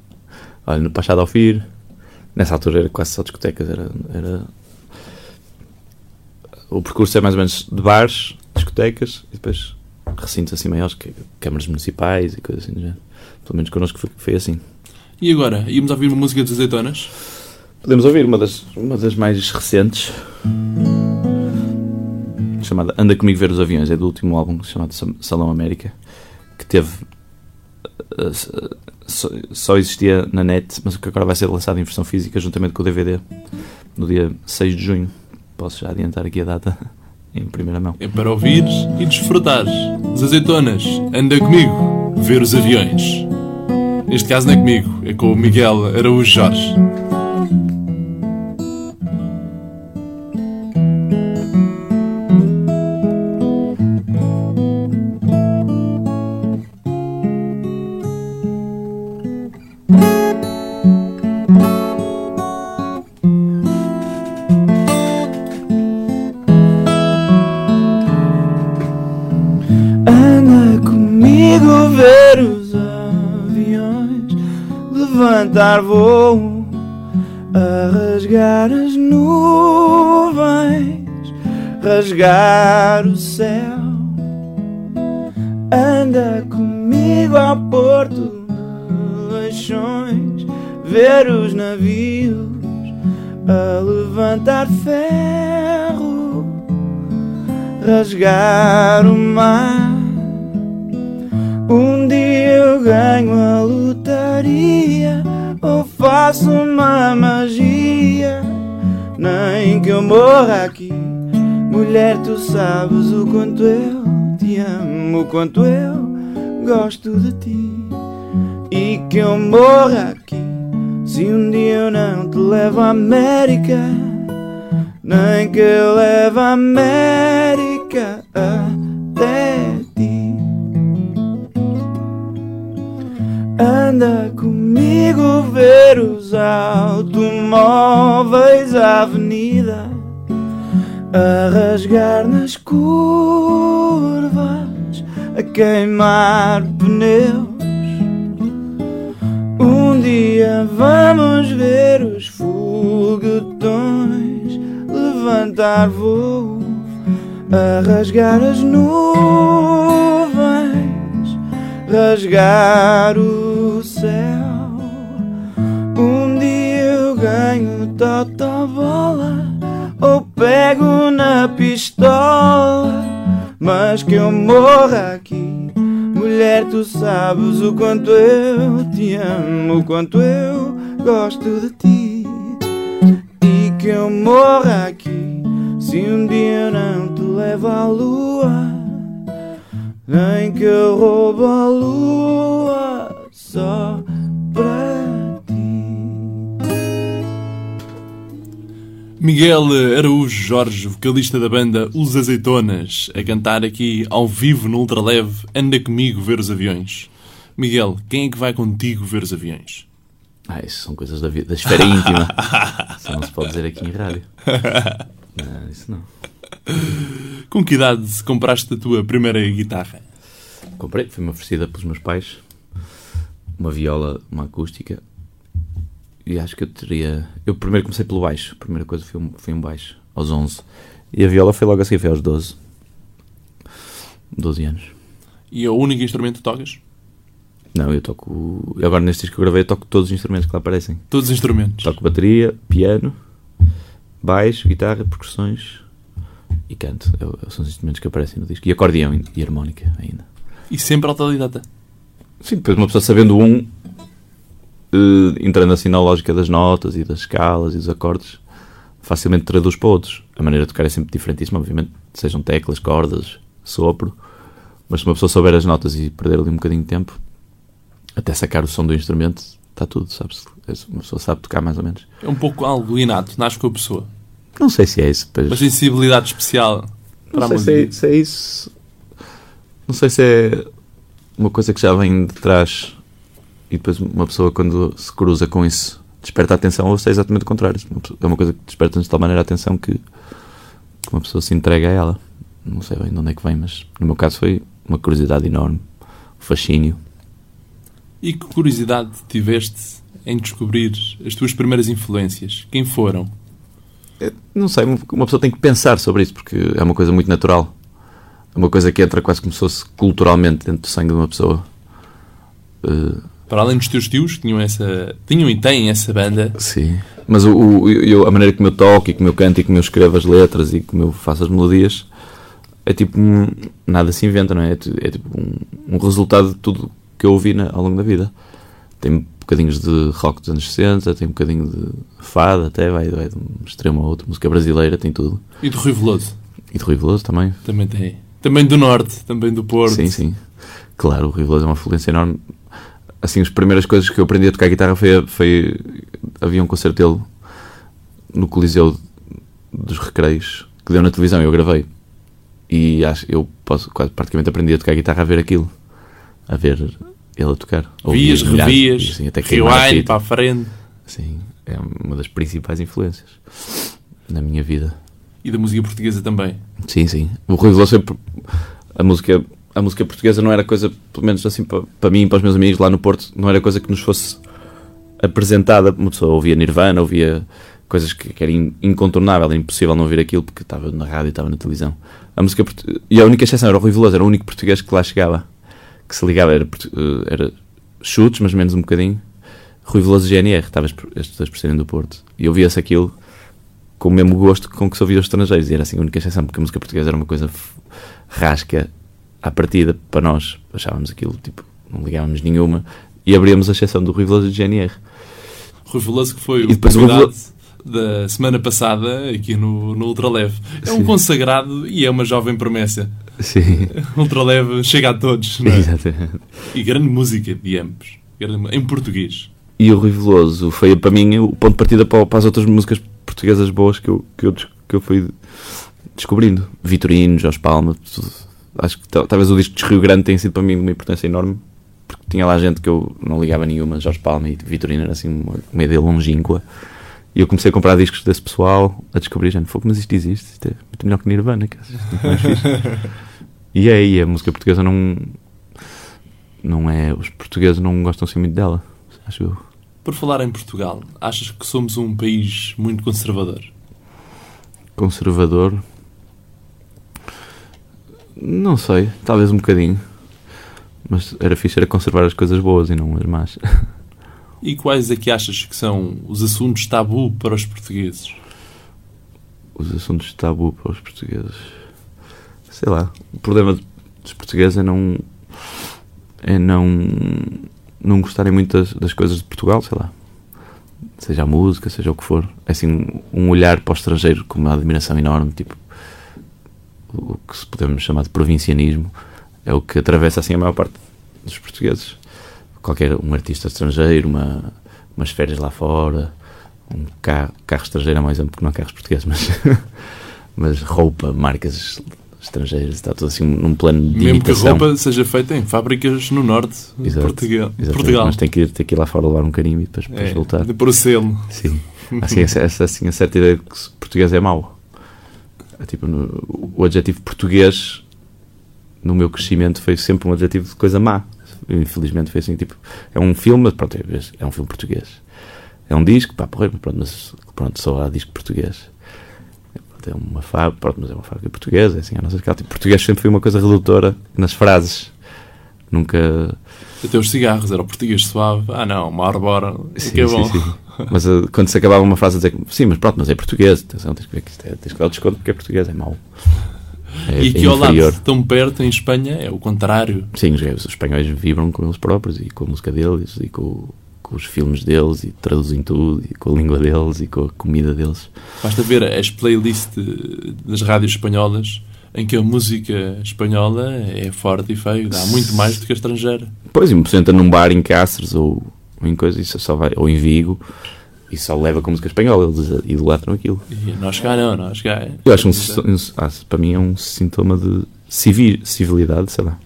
olha, no Pachado ao Fir. Nessa altura era quase só discotecas. Era, era... O percurso é mais ou menos de bares, discotecas e depois recintos assim maiores, que, câmaras municipais e coisas assim do género. Pelo menos connosco foi, foi assim. E agora? Íamos ouvir uma música dos azeitonas? Podemos ouvir uma das, uma das mais recentes, chamada Anda Comigo Ver os Aviões, é do último álbum chamado Sa- Salão América, que teve. eh, Só, só existia na net, mas que agora vai ser lançado em versão física juntamente com o DVD no dia 6 de junho. Posso já adiantar aqui a data em primeira mão. É para ouvires e desfrutares. Os azeitonas, anda comigo, ver os aviões. Neste caso não é comigo, é com o Miguel Araújo Jorge. Levantar voo, a rasgar as nuvens, rasgar o céu. Anda comigo ao porto de Leixões, ver os navios a levantar ferro rasgar o mar. Um dia eu ganho a lotaria faço uma magia. Nem que eu morra aqui, mulher, tu sabes o quanto eu te amo, o quanto eu gosto de ti. E que eu morra aqui, se um dia eu não te levo à América. Nem que eu leve a América Anda comigo ver os automóveis à avenida a rasgar nas curvas, a queimar pneus. Um dia vamos ver os foguetões levantar voo, a rasgar as nuvens, rasgar o céu. Um dia eu ganho totobola ou pego na pistola, mas que eu morra aqui. Mulher, tu sabes o quanto eu te amo, o quanto eu gosto de ti. E que eu morra aqui se um dia eu não te levo à lua. Nem que eu roubo a lua só para ti. Miguel Araújo Jorge, vocalista da banda Os Azeitonas, a cantar aqui ao vivo no Ultraleve Anda Comigo Ver os Aviões. Miguel, quem é que vai contigo ver os aviões? Ah, isso são coisas da, vida, da esfera íntima. Isso não se pode dizer aqui em rádio. Não, isso não. Com que idade compraste a tua primeira guitarra? Comprei, foi-me oferecida pelos meus pais. Uma viola, uma acústica. E acho que eu teria. Eu primeiro comecei pelo baixo. A primeira coisa foi um, foi um baixo, aos 11. E a viola foi logo a seguir, foi aos 12. 12 anos. E é o único instrumento que tocas? Não, eu toco. Agora neste disco que eu gravei, eu toco todos os instrumentos que lá aparecem. Todos os instrumentos. Toco bateria, piano, baixo, guitarra, percussões e canto. Eu- eu- são os instrumentos que aparecem no disco. E acordeão e harmónica ainda. E sempre autodidata. Sim, depois uma pessoa sabendo um, eh, entrando assim na lógica das notas e das escalas e dos acordes, facilmente traduz para outros. A maneira de tocar é sempre diferentíssima, obviamente, sejam teclas, cordas, sopro, mas se uma pessoa souber as notas e perder ali um bocadinho de tempo, até sacar o som do instrumento, está tudo, sabe-se. Uma pessoa sabe tocar mais ou menos. É um pouco algo inato, nasce com a pessoa. Não sei se é isso, depois. Uma sensibilidade especial para Não a sei se é, se é isso. Não sei se é uma coisa que já vem de trás e depois uma pessoa, quando se cruza com isso, desperta a atenção, ou se é exatamente o contrário. É uma coisa que desperta-nos de tal maneira a atenção que, que uma pessoa se entrega a ela. Não sei bem de onde é que vem, mas no meu caso foi uma curiosidade enorme, um fascínio. E que curiosidade tiveste em descobrir as tuas primeiras influências? Quem foram? É, Não sei, uma pessoa tem que pensar sobre isso porque é uma coisa muito natural. É uma coisa que entra quase como se fosse culturalmente dentro do sangue de uma pessoa. Eh, Para além dos teus tios, que tinham essa. tinham e têm essa banda, Sim. Mas o, o- eu- a maneira como eu toco e como eu canto e como eu escrevo as letras e como eu faço as melodias é tipo nada se inventa, não é? É, é tipo um, um resultado de tudo que eu ouvi na- ao longo da vida. Tem bocadinhos de rock dos anos 60, tem um bocadinho de fado até, vai, vai de um extremo a outro, música brasileira, tem tudo. e do Rui Veloso. E de Rui Veloso também. Também tem. Também do Norte, também do Porto. Sim, sim. Claro, o Rui Veloso é uma influência enorme. Assim, as primeiras coisas que eu aprendi a tocar guitarra foi, foi havia um concerto dele no Coliseu dos Recreios que deu na televisão e eu gravei. E acho eu posso quase praticamente aprendi a tocar guitarra a ver aquilo, a ver ele a tocar. Vias, revias, assim, até a rewind para a frente. Sim, é uma das principais influências na minha vida. E da música portuguesa também. Sim, sim. O Rui Veloso sempre. A música, a música portuguesa não era coisa, pelo menos assim para, para mim e para os meus amigos lá no Porto, não era coisa que nos fosse apresentada. Uma pessoa ouvia Nirvana, ouvia coisas que, que era in- incontornável, era impossível não ouvir aquilo porque estava na rádio estava na televisão. A música E a única exceção era o Rui Veloso, era o único português que lá chegava, que se ligava, era, eh, era chutes, mas menos um bocadinho. Rui Veloso e GNR, estava estes dois por serem do Porto. E ouvia-se aquilo com o mesmo gosto com que se ouvia os estrangeiros. E era assim a única exceção, porque a música portuguesa era uma coisa rasca à partida para nós. Achávamos aquilo, tipo, não ligávamos nenhuma. E abríamos a exceção do Rui Veloso e do GNR. Rui Veloso, que foi E o depois o convidado da semana passada aqui no, no Ultraleve. É um Sim. consagrado e é uma jovem promessa. Sim, Ultraleve chega a todos. não é? exatamente. E grande música de ambos. Em português. E o Rui Veloso foi para mim o ponto de partida para, para as outras músicas portuguesas boas que eu, que eu, que eu fui descobrindo. Vitorino, Jorge Palma, tudo. acho que tal- talvez o disco de Rio Grande tenha sido para mim de uma importância enorme, porque tinha lá gente que eu não ligava nenhuma, Jorge Palma e Vitorino era assim uma, uma ideia longínqua. E eu comecei a comprar discos desse pessoal, a descobrir, gente, fogo, mas isto existe, isto é muito melhor que Nirvana. Isto é fixe. E é aí, a música portuguesa não. Não é. Os portugueses não gostam assim muito dela, acho eu. Por falar em Portugal, achas que somos um país muito conservador? Conservador. Não sei, talvez um bocadinho. mas era fixe era conservar as coisas boas e não as más. E quais é que achas que são os assuntos tabu para os portugueses? Os assuntos tabu para os portugueses. Sei lá, o problema dos portugueses é não. é não. Não gostarem muito das, das coisas de Portugal, sei lá. Seja a música, seja o que for. É assim, um olhar para o estrangeiro com uma admiração enorme, tipo. o que se podemos chamar de provincianismo. É o que atravessa assim a maior parte dos portugueses qualquer um artista estrangeiro, uma, umas férias lá fora, um carro, carro estrangeiro é mais exemplo porque não carros portugueses, mas, mas roupa, marcas estrangeiras, está tudo assim num plano de Mesmo imitação. que a roupa seja feita em fábricas no norte de Portugal. Portugal. Mas tem que, ir, tem que ir lá fora levar um carimbo e depois, depois É, voltar. de pôr o selo. Sim. Assim, essa, assim, a certa ideia de que português é mau. É tipo, no- o adjetivo português no meu crescimento foi sempre um adjetivo de coisa má. Infelizmente foi assim, tipo, é um filme, pronto, é, é um filme português. É um disco, pá, porra, pronto, mas pronto, só há disco português. É uma fábrica, pronto, mas é uma fábrica portuguesa, é assim, a nossa escala. Tipo, português sempre foi uma coisa redutora nas frases. Nunca. Até os cigarros, era o português suave. Ah não, uma arbora, Sim, que é bom. sim, sim. Mas uh, quando se acabava uma frase a dizer sim, mas pronto, mas é português, atenção, tens que ver que isto é, tens que dar o desconto porque é português, é mau. É, E é aqui ao inferior. lado, tão perto, em Espanha, é o contrário. Sim, os, os espanhóis vibram com eles próprios e com a música deles e com, com os filmes deles e traduzem tudo e com a língua deles e com a comida deles. Basta ver as playlists das rádios espanholas em que a música espanhola é forte e feio, dá muito mais do que a estrangeira. Pois, e me apresenta num bar em Cáceres ou, em coisa, isso só vai, ou em Vigo e só leva com música espanhola, eles idolatram aquilo. E nós cá não, nós cá. é- Eu acho um, um, ah, para mim é um sintoma de civi, civilidade, sei lá.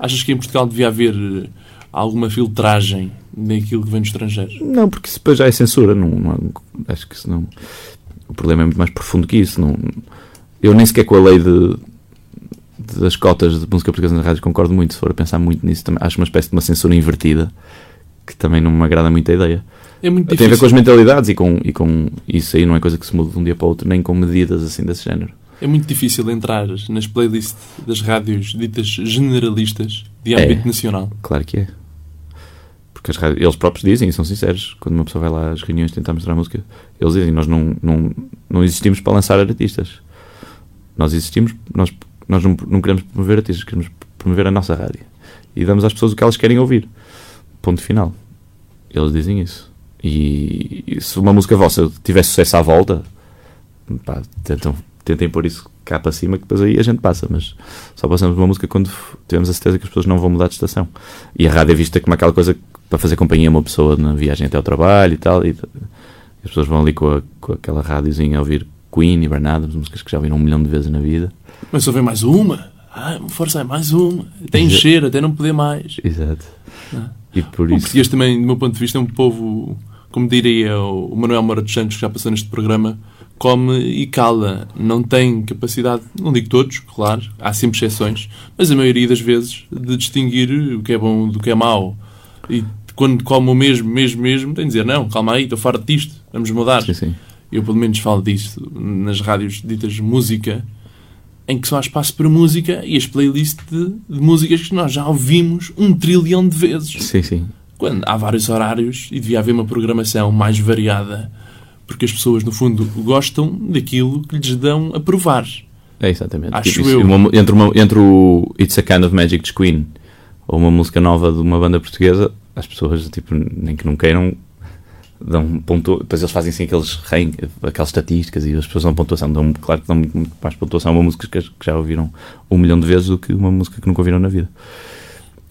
Achas que em Portugal devia haver eh, alguma filtragem daquilo que vem do estrangeiro? Não, porque isso depois já é censura. Não, não- acho que isso não. O problema é muito mais profundo que isso. Não, eu nem sequer com a lei de, das cotas de música portuguesa na rádio concordo muito. Se for a pensar muito nisso, também, acho uma espécie de uma censura invertida que também não me agrada muito a ideia. É muito Tem a ver com difícil. as mentalidades e com, e com isso aí não é coisa que se muda de um dia para o outro, nem com medidas assim desse género. É muito difícil entrar nas playlists das rádios ditas generalistas de É. âmbito nacional. Claro que é. Porque eles próprios dizem, e são sinceros, quando uma pessoa vai lá às reuniões tentar mostrar música, eles dizem, nós não, não, não existimos para lançar artistas. Nós existimos, nós, nós não, não queremos promover artistas, queremos promover a nossa rádio. E damos às pessoas o que elas querem ouvir. Ponto final. Eles dizem isso. E, e se uma música vossa tiver sucesso à volta, pá, tentam, tentem pôr isso cá para cima, que depois aí a gente passa, mas só passamos uma música quando tivermos a certeza que as pessoas não vão mudar de estação. E a rádio é vista como aquela coisa para fazer companhia a uma pessoa na viagem até ao trabalho e tal, e, as pessoas vão ali com, a- com aquela rádiozinha a ouvir Queen e Bernardo, músicas que já ouviram um milhão de vezes na vida. Mas vem mais uma. Ah, força, é mais uma. Até encher, até não poder mais. Exato. Ah. E por O isso. português também, do meu ponto de vista, é um povo, como diria o Manuel Moura dos Santos, que já passou neste programa, come e cala. Não tem capacidade, não digo todos, claro, há sempre exceções, mas a maioria das vezes, de distinguir o que é bom do que é mau. E quando come o mesmo, mesmo, mesmo, tem de dizer, não, calma aí, estou farto disto, vamos mudar. Sim, sim. Eu, pelo menos, falo disso nas rádios ditas música, em que só há espaço para música e as playlists de, de músicas que nós já ouvimos um trilhão de vezes. Sim, sim. Quando há vários horários e devia haver uma programação mais variada, porque as pessoas, no fundo, gostam daquilo que lhes dão a provar. É exatamente. Acho Tipo, eu. uma- entre, uma- entre o It's a Kind of Magic de Queen ou uma música nova de uma banda portuguesa, as pessoas, tipo, nem que não queiram, dão pontu... Depois eles fazem assim aqueles rank, aquelas estatísticas e as pessoas dão pontuação. Dão, claro que dão muito, muito mais pontuação a uma música que, já ouviram um milhão de vezes do que uma música que nunca ouviram na vida.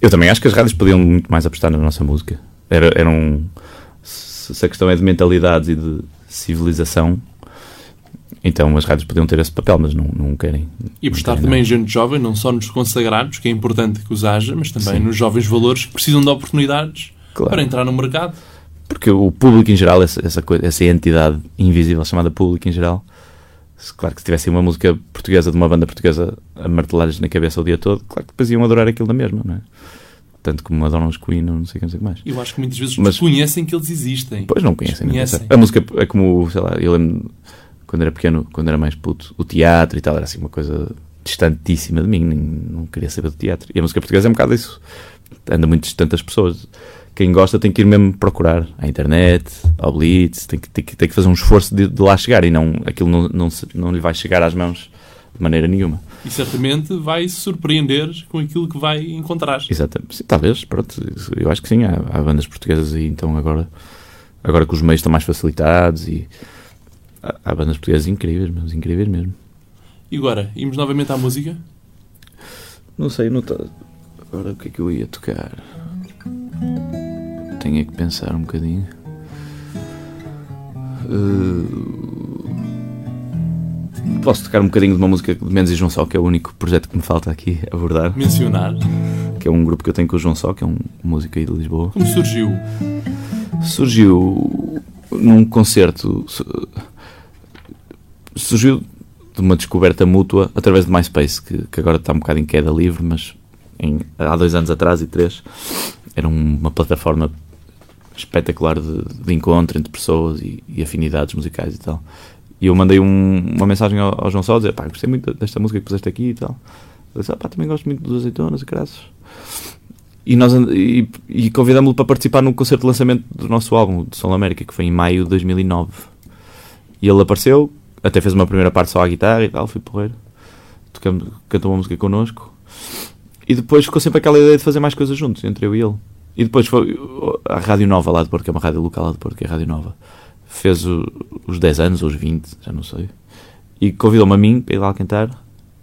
Eu também acho que as rádios podiam muito mais apostar na nossa música. Era, era um, se a questão é de mentalidades e de civilização, então as rádios podiam ter esse papel, mas não, não querem. E apostar também em gente jovem, não só nos consagrados, que é importante que os haja, mas também Sim. nos jovens valores que precisam de oportunidades Claro. para entrar no mercado. Porque o público em geral, essa, essa, coisa, essa entidade invisível chamada público em geral, claro que se tivesse uma música portuguesa de uma banda portuguesa a martelar-lhes na cabeça o dia todo, claro que depois iam adorar aquilo da mesma, não é? Tanto como adoram os Queen ou não sei o que, não sei o que mais. Eu acho que muitas vezes Mas- conhecem que eles existem. Pois não conhecem, não Conhecem. A música é como, sei lá, eu lembro quando era pequeno, quando era mais puto, o teatro e tal, era assim uma coisa distantíssima de mim, nem, não queria saber do teatro. E a música portuguesa é um bocado isso. Anda muito distante das pessoas. Quem gosta tem que ir mesmo procurar à internet, ao Blitz, tem que, tem que, tem que fazer um esforço de, de lá chegar e não, aquilo não, não, não lhe vai chegar às mãos de maneira nenhuma. E certamente vai se surpreender com aquilo que vai encontrar. Exatamente. Sim, talvez, pronto, eu acho que sim, há, há bandas portuguesas aí, então agora, agora que os meios estão mais facilitados e há, há bandas portuguesas incríveis, mas incríveis mesmo. E agora, imos novamente à música? Não sei, não tá... agora o que é que eu ia tocar? Tenho é que pensar um bocadinho. Uh, Posso tocar um bocadinho de uma música de Mendes e João Só, que é o único projeto que me falta aqui abordar, Mencionar. que é um grupo que eu tenho com o João Só, que é um músico aí de Lisboa. Como surgiu? surgiu num concerto su- surgiu de uma descoberta mútua através de MySpace que, que agora está um bocado em queda livre mas em- há dois anos atrás e três era um- uma plataforma espetacular de, de encontro entre pessoas e, e afinidades musicais e tal e eu mandei um- uma mensagem ao, ao João Só dizer pá, gostei muito desta música que puseste aqui e tal ele disse, ah, pá, também gosto muito dos azeitonas e graças e, nós, e, e convidámos-lo para participar no concerto de lançamento do nosso álbum, de Som América, que foi em maio de 2009. E ele apareceu, até fez uma primeira parte só à guitarra e tal, foi porreiro. Tocamos, cantou uma música connosco. E depois ficou sempre aquela ideia de fazer mais coisas juntos, entre eu e ele. E depois foi a Rádio Nova lá de Porto, que é uma rádio local lá de Porto, que é a Rádio Nova. Fez o- os 10 anos, ou os 20, já não sei. E convidou-me a mim para ir lá cantar.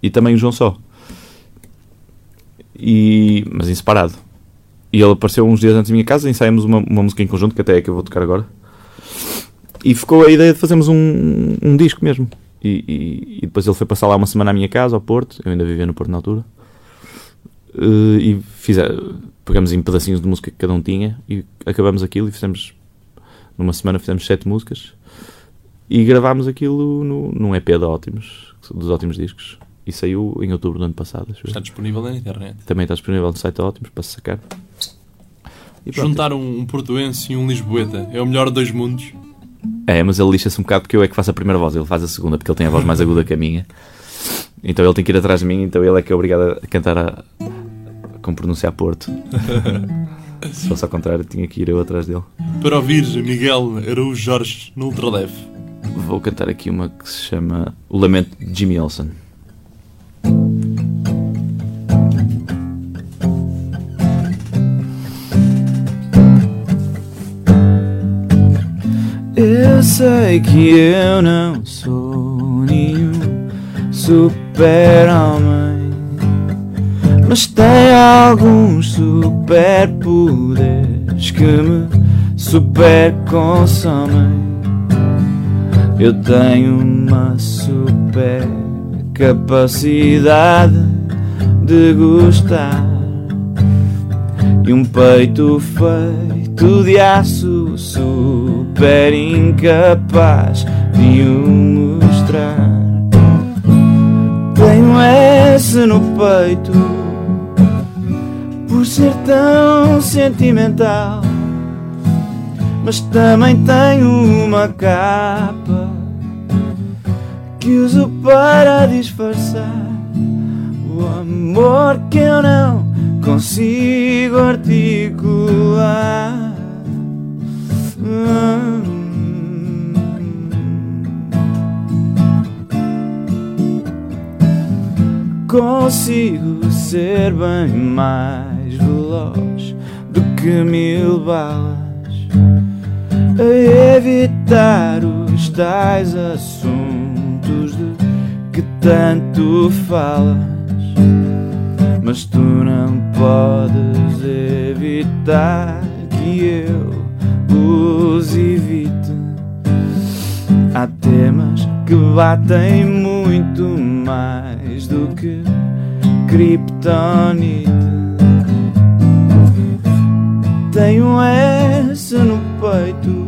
E também o João Só. E, mas em separado. E ele apareceu uns dias antes da minha casa, ensaiamos uma, uma música em conjunto, que até é que eu vou tocar agora. E ficou a ideia de fazermos um, um disco mesmo. E, e- e depois ele foi passar lá uma semana à minha casa, ao Porto. Eu ainda vivia no Porto na altura. Eh, e fize, pegamos em pedacinhos de música que cada um tinha e acabamos aquilo e fizemos. Numa semana fizemos sete músicas. E gravámos aquilo no, num EP da Ótimos, dos Ótimos Discos. E saiu em outubro do ano passado. Está disponível na internet. Também está disponível no site da Ótimos para se sacar. E pronto. Juntar um, um portuense e um lisboeta é o melhor de dois mundos. É, mas ele lixa-se um bocado porque eu é que faço a primeira voz, ele faz a segunda, porque ele tem a voz mais aguda que a minha. Então ele tem que ir atrás de mim, então ele é que é obrigado a cantar a, com pronúncia a Porto. Se fosse ao contrário, tinha que ir eu atrás dele. Para ouvir Miguel Araújo Jorge no Ultraleve. Vou cantar aqui uma que se chama O Lamento de Jimmy Olsen. Eu sei que eu não sou nenhum super-homem, mas tem alguns superpoderes que me super-consomem. Eu tenho uma super capacidade de gostar e um peito feito de aço super incapaz de o mostrar. Tenho esse no peito ser tão sentimental, mas também tenho uma capa que uso para disfarçar o amor que eu não consigo articular. Consigo ser bem mais veloz do que mil balas a evitar os tais assuntos de que tanto falas. Mas tu não podes evitar que eu os evite. Há temas que batem muito mais do que kryptonite. Tenho essa no peito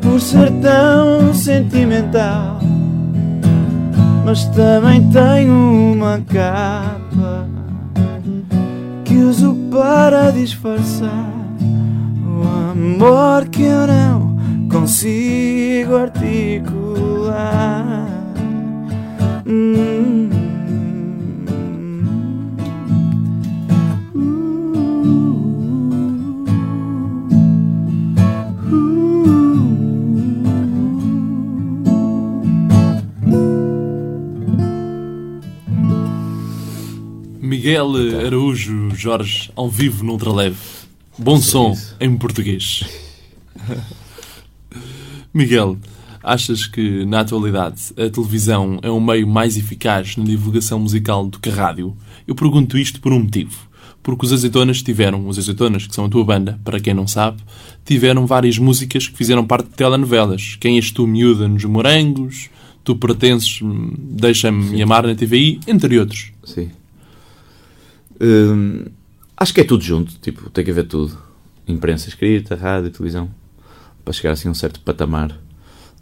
por ser tão sentimental. Mas também tenho uma capa que uso para disfarçar o amor que eu não consigo articular. Hum. Miguel Araújo Jorge, ao vivo no Ultraleve. Bom som em português. Miguel, achas que na atualidade a televisão é um meio mais eficaz na divulgação musical do que a rádio? Eu pergunto isto por um motivo. Porque os Azeitonas tiveram, os Azeitonas, que são a tua banda, para quem não sabe, tiveram várias músicas que fizeram parte de telenovelas. Quem és tu, miúda, nos Morangos, Tu pertences, hum, Deixa-me amar na TVI, entre outros. Sim. Hum, acho que é tudo junto, tipo, tem que haver tudo. Imprensa escrita, rádio, televisão. Para chegar assim a um certo patamar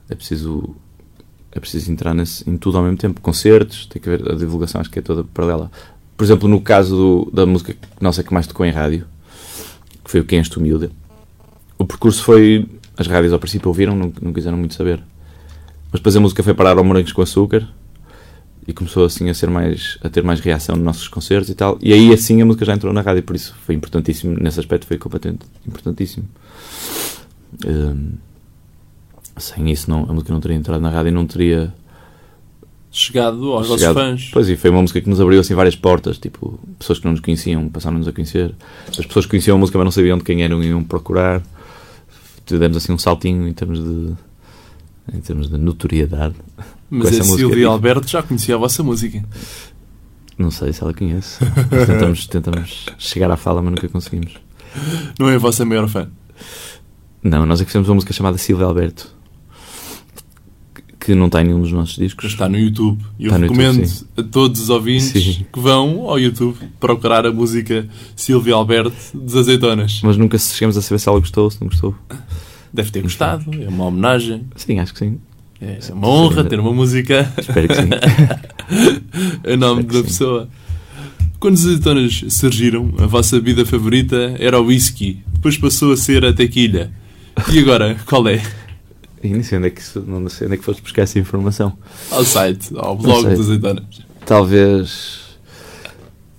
é preciso é preciso entrar nesse, em tudo ao mesmo tempo. Concertos, tem que haver a divulgação, acho que é toda paralela. Por exemplo, no caso do- da música nossa que mais tocou em rádio, que foi o Quem és tu, miúda, o percurso foi. As rádios ao princípio ouviram, não, não quiseram muito saber. Mas depois a música foi parar ao Morangos com Açúcar e começou assim a ser mais a ter mais reação nos nossos concertos e tal. E aí assim a música já entrou na rádio, por isso foi importantíssimo nesse aspecto, foi completamente importantíssimo. Hum, sem isso não, a música não teria entrado na rádio e não teria Chegado aos chegado. fãs. Pois e foi uma música que nos abriu assim várias portas, tipo, pessoas que não nos conheciam passaram-nos a conhecer. As pessoas que conheciam a música mas não sabiam de quem eram e iam procurar. Tivemos assim um saltinho em termos de em termos de notoriedade. Mas a música Silvia diz- Alberto já conhecia a vossa música. Não sei se ela conhece. Tentamos, tentamos chegar à fala, mas nunca conseguimos. Não é a vossa maior fã. Não, nós é que fizemos uma música chamada Silvia Alberto. Que não está em nenhum dos nossos discos. está no YouTube. E eu recomendo YouTube, a todos os ouvintes Sim. que vão ao YouTube procurar a música Silvia Alberto dos Azeitonas. Mas nunca chegamos a saber se ela gostou, se não gostou. Deve ter gostado. É uma homenagem. Sim, acho que sim. É uma honra ter uma música Espero que sim. a nome da sim. pessoa. Quando os azeitonas surgiram, a vossa bebida favorita era o whisky. Depois passou a ser a tequilha. E agora, qual é? E nem sei onde é que, isso- não sei onde é que foste buscar essa informação. Ao site, ao blog dos azeitonas. Talvez.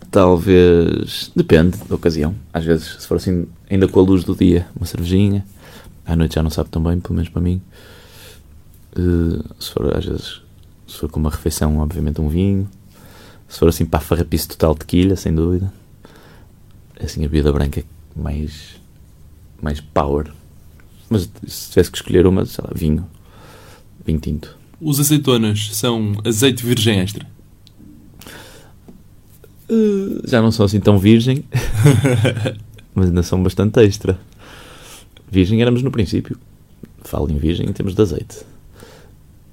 Talvez. Depende da ocasião. Às vezes, se for assim, ainda com a luz do dia, uma cervejinha. À noite já não sabe tão bem, pelo menos para mim. Eh, se for, às vezes, se for com uma refeição, obviamente um vinho. Se for assim para a farrapice total, tequilha, sem dúvida. É assim a bebida branca mais. mais power. Mas se tivesse que escolher uma, sei lá, vinho. Vinho tinto. Os azeitonas são azeite virgem extra. Uh, já não são assim tão virgem, mas ainda são bastante extra. Virgem éramos no princípio. Falo em virgem em termos de azeite.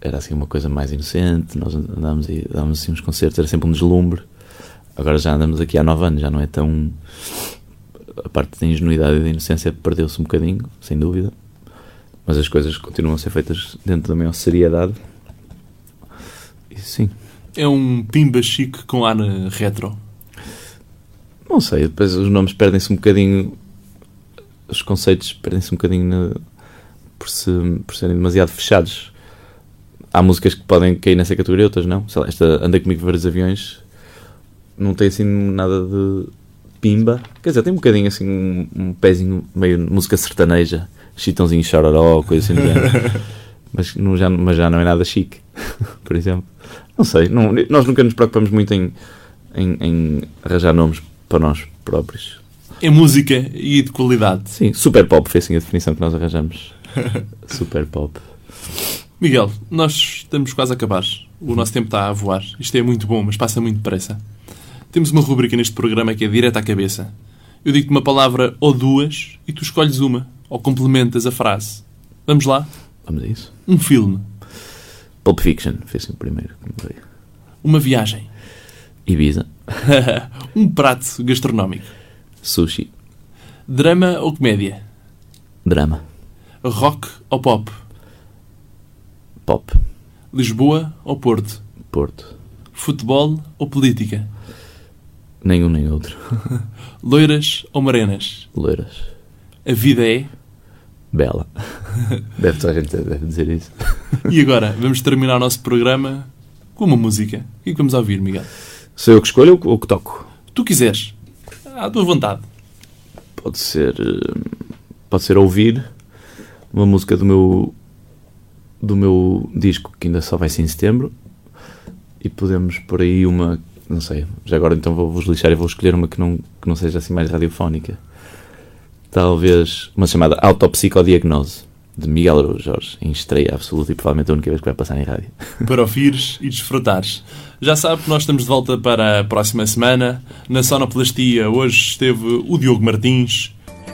Era assim uma coisa mais inocente, nós andávamos e dávamos assim uns concertos, era sempre um deslumbre. Agora já andamos aqui há nove anos, já não é tão. A parte da ingenuidade e da inocência perdeu-se um bocadinho, sem dúvida. Mas as coisas continuam a ser feitas dentro da maior seriedade. E sim. É um pimba chique com ar eh, retro. Não sei, depois os nomes perdem-se um bocadinho, os conceitos perdem-se um bocadinho na- por, se, por serem demasiado fechados. Há músicas que podem cair nessa categoria, outras não. Sei lá, esta Anda Comigo Vários Aviões não tem assim nada de pimba. Quer dizer, tem um bocadinho assim, um, um pezinho meio música sertaneja, chitãozinho chororó, coisa assim do género. Mas, não, já, mas já não é nada chique, por exemplo. Não sei, não- nós nunca nos preocupamos muito em, em, em arranjar nomes para nós próprios. É música e de qualidade. Sim, super pop foi assim a definição que nós arranjamos. super pop. Miguel, nós estamos quase a acabar. O nosso tempo está a voar. Isto é muito bom, mas passa muito depressa. Temos uma rubrica neste programa que é direto à cabeça. Eu digo-te uma palavra ou duas e tu escolhes uma, ou complementas a frase. Vamos lá? Vamos a isso. Um filme, Pulp Fiction foi assim o primeiro uma viagem, Ibiza, um prato gastronómico, sushi, drama ou comédia, drama, rock ou pop, pop, Lisboa ou Porto, Porto. futebol ou política, Nenhum nem outro. loiras ou morenas. Loiras. A vida é. Bela. Deve toda a gente deve dizer isso. E agora, vamos terminar o nosso programa com uma música. O que é que vamos ouvir, Miguel? Sou eu que escolho ou que toco? Tu quiseres. À tua vontade. Pode ser. eh, Pode ser ouvir uma música do meu. Do meu disco que ainda só vai ser em setembro. E podemos por aí uma não sei. Já agora então vou-vos lixar e vou escolher uma que não, que não seja assim mais radiofónica. Talvez uma chamada Autopsicodiagnose, de Miguel Araújo Jorge, em estreia absoluta e provavelmente a única vez que vai passar em rádio. para ouvires e desfrutares. Já sabe que nós estamos de volta para a próxima semana. Na Sonoplastia hoje esteve o Diogo Martins.